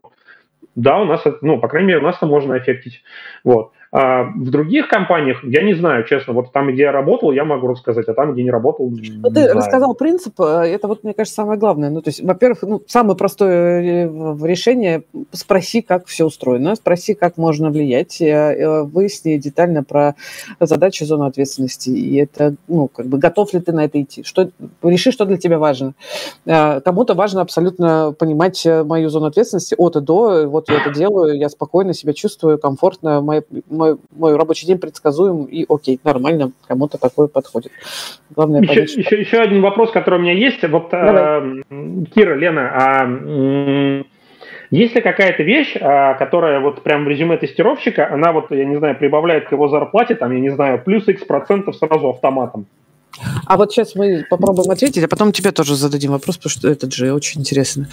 Speaker 3: да, у нас, ну, по крайней мере, у нас это можно эффектить. Вот. А в других компаниях, я не знаю, честно, вот там, где я работал, я могу рассказать, а там, где не работал, не
Speaker 4: ну, Ты знаю. рассказал принцип, э, это вот, мне кажется, самое главное. Ну, то есть, во-первых, ну, самое простое э, решение – спроси, как все устроено, спроси, как можно влиять, э, выясни детально про задачи, зону ответственности, и это, ну, как бы, готов ли ты на это идти, что, реши, что для тебя важно. Кому-то важно абсолютно понимать мою зону ответственности от и до, вот я это делаю, я спокойно себя чувствую, комфортно, мои мой, мой рабочий день предсказуем, и окей, нормально, кому-то такое подходит.
Speaker 3: Главное еще, понять, еще, еще один вопрос, который у меня есть. Вот, э, Кира, Лена, а есть ли какая-то вещь, а, которая вот прям в резюме тестировщика, она вот, я не знаю, прибавляет к его зарплате, там, я не знаю, плюс x процентов сразу автоматом?
Speaker 4: А вот сейчас мы попробуем ответить, а потом тебе тоже зададим вопрос, потому что это же очень интересно.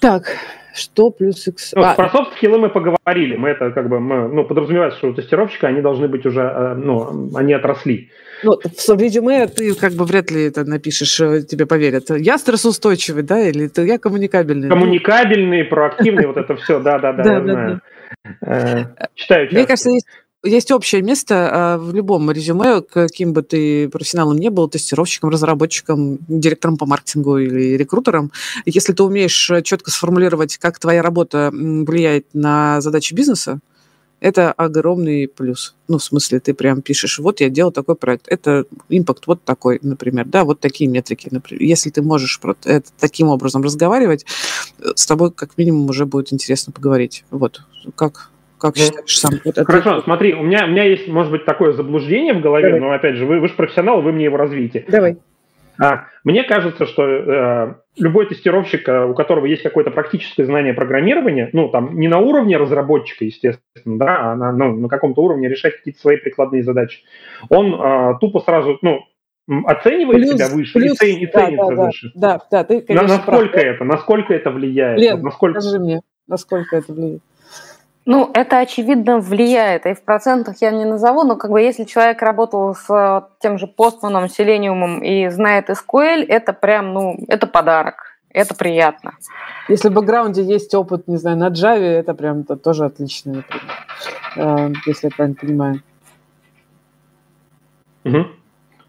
Speaker 4: Так, что плюс X?
Speaker 3: Ну, а, про софт-скиллы мы поговорили. Мы это как бы, мы, ну, подразумевается, что у тестировщика они должны быть уже, э, ну, они отросли.
Speaker 4: Ну, в резюме ты как бы вряд ли это напишешь, э, тебе поверят. Я стрессоустойчивый, да, или ты, я коммуникабельный?
Speaker 3: Коммуникабельный, проактивный, вот это все, да-да-да, я знаю. Э,
Speaker 4: читаю Мне кажется, есть есть общее место а, в любом резюме, каким бы ты профессионалом не был, тестировщиком, разработчиком, директором по маркетингу или рекрутером. Если ты умеешь четко сформулировать, как твоя работа влияет на задачи бизнеса, Это огромный плюс. Ну, в смысле, ты прям пишешь, вот я делал такой проект, это импакт вот такой, например, да, вот такие метрики, например. Если ты можешь это, таким образом разговаривать, э, с тобой как минимум уже будет интересно поговорить. Вот, как, как ну, считаешь сам? Вот
Speaker 3: Хорошо, это... смотри, у меня, у меня есть, может быть, такое заблуждение в голове, Давай. но, опять же, вы, вы же профессионал, вы мне его развите.
Speaker 4: Давай.
Speaker 3: А, мне кажется, что э, любой тестировщик, э, у которого есть какое-то практическое знание программирования, ну, там, не на уровне разработчика, естественно, да, а на, ну, на каком-то уровне решать какие-то свои прикладные задачи, он э, тупо сразу, ну, оценивает плюс, себя выше плюс, и, цен, и да, ценится
Speaker 4: да,
Speaker 3: выше.
Speaker 4: Да, да, ты,
Speaker 3: конечно, на, Насколько прав. это, насколько это влияет?
Speaker 4: Лен,
Speaker 3: насколько...
Speaker 4: скажи мне, насколько это влияет?
Speaker 5: Ну, это очевидно влияет, и в процентах я не назову, но как бы если человек работал с э, тем же Postman, Selenium и знает SQL, это прям, ну, это подарок, это приятно.
Speaker 4: Если в бэкграунде есть опыт, не знаю, на Java, это прям это тоже отлично, например, э, если я правильно понимаю.
Speaker 3: Угу.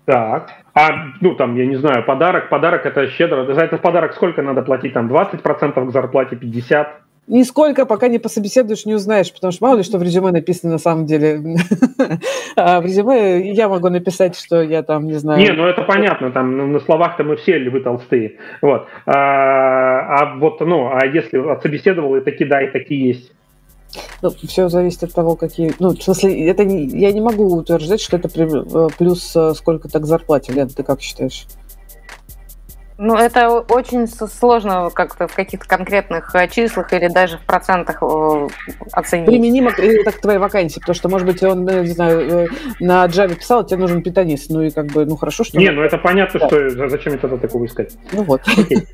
Speaker 3: Так. А, ну, там, я не знаю, подарок, подарок это щедро. За этот подарок сколько надо платить? Там 20% к зарплате, 50%?
Speaker 4: Нисколько, пока не пособеседуешь, не узнаешь, потому что мало ли что в резюме написано на самом деле. а в резюме я могу написать, что я там, не знаю...
Speaker 3: Не, ну это понятно, там на словах-то мы все львы толстые. Вот. А, а вот, ну, а если отсобеседовал, и такие да, и такие есть.
Speaker 4: Ну, все зависит от того, какие... Ну, в смысле, это не... я не могу утверждать, что это э, плюс э, сколько-то к зарплате. Лен, ты как считаешь?
Speaker 5: Ну, это очень сложно как-то в каких-то конкретных э, числах или даже в процентах э, оценить.
Speaker 4: Применимо так к твоей вакансии, потому что, может быть, он, э, не знаю, на Java писал, тебе нужен питанист, ну и как бы, ну хорошо, что...
Speaker 3: Не, ну это понятно, да. что зачем это тогда такого искать.
Speaker 4: Ну вот.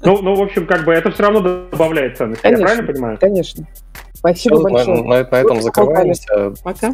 Speaker 3: Ну, ну, в общем, как бы это все равно добавляет ценность, я правильно понимаю?
Speaker 4: Конечно. Спасибо Все, большое.
Speaker 2: На, на, на этом закрываемся.
Speaker 4: Пока.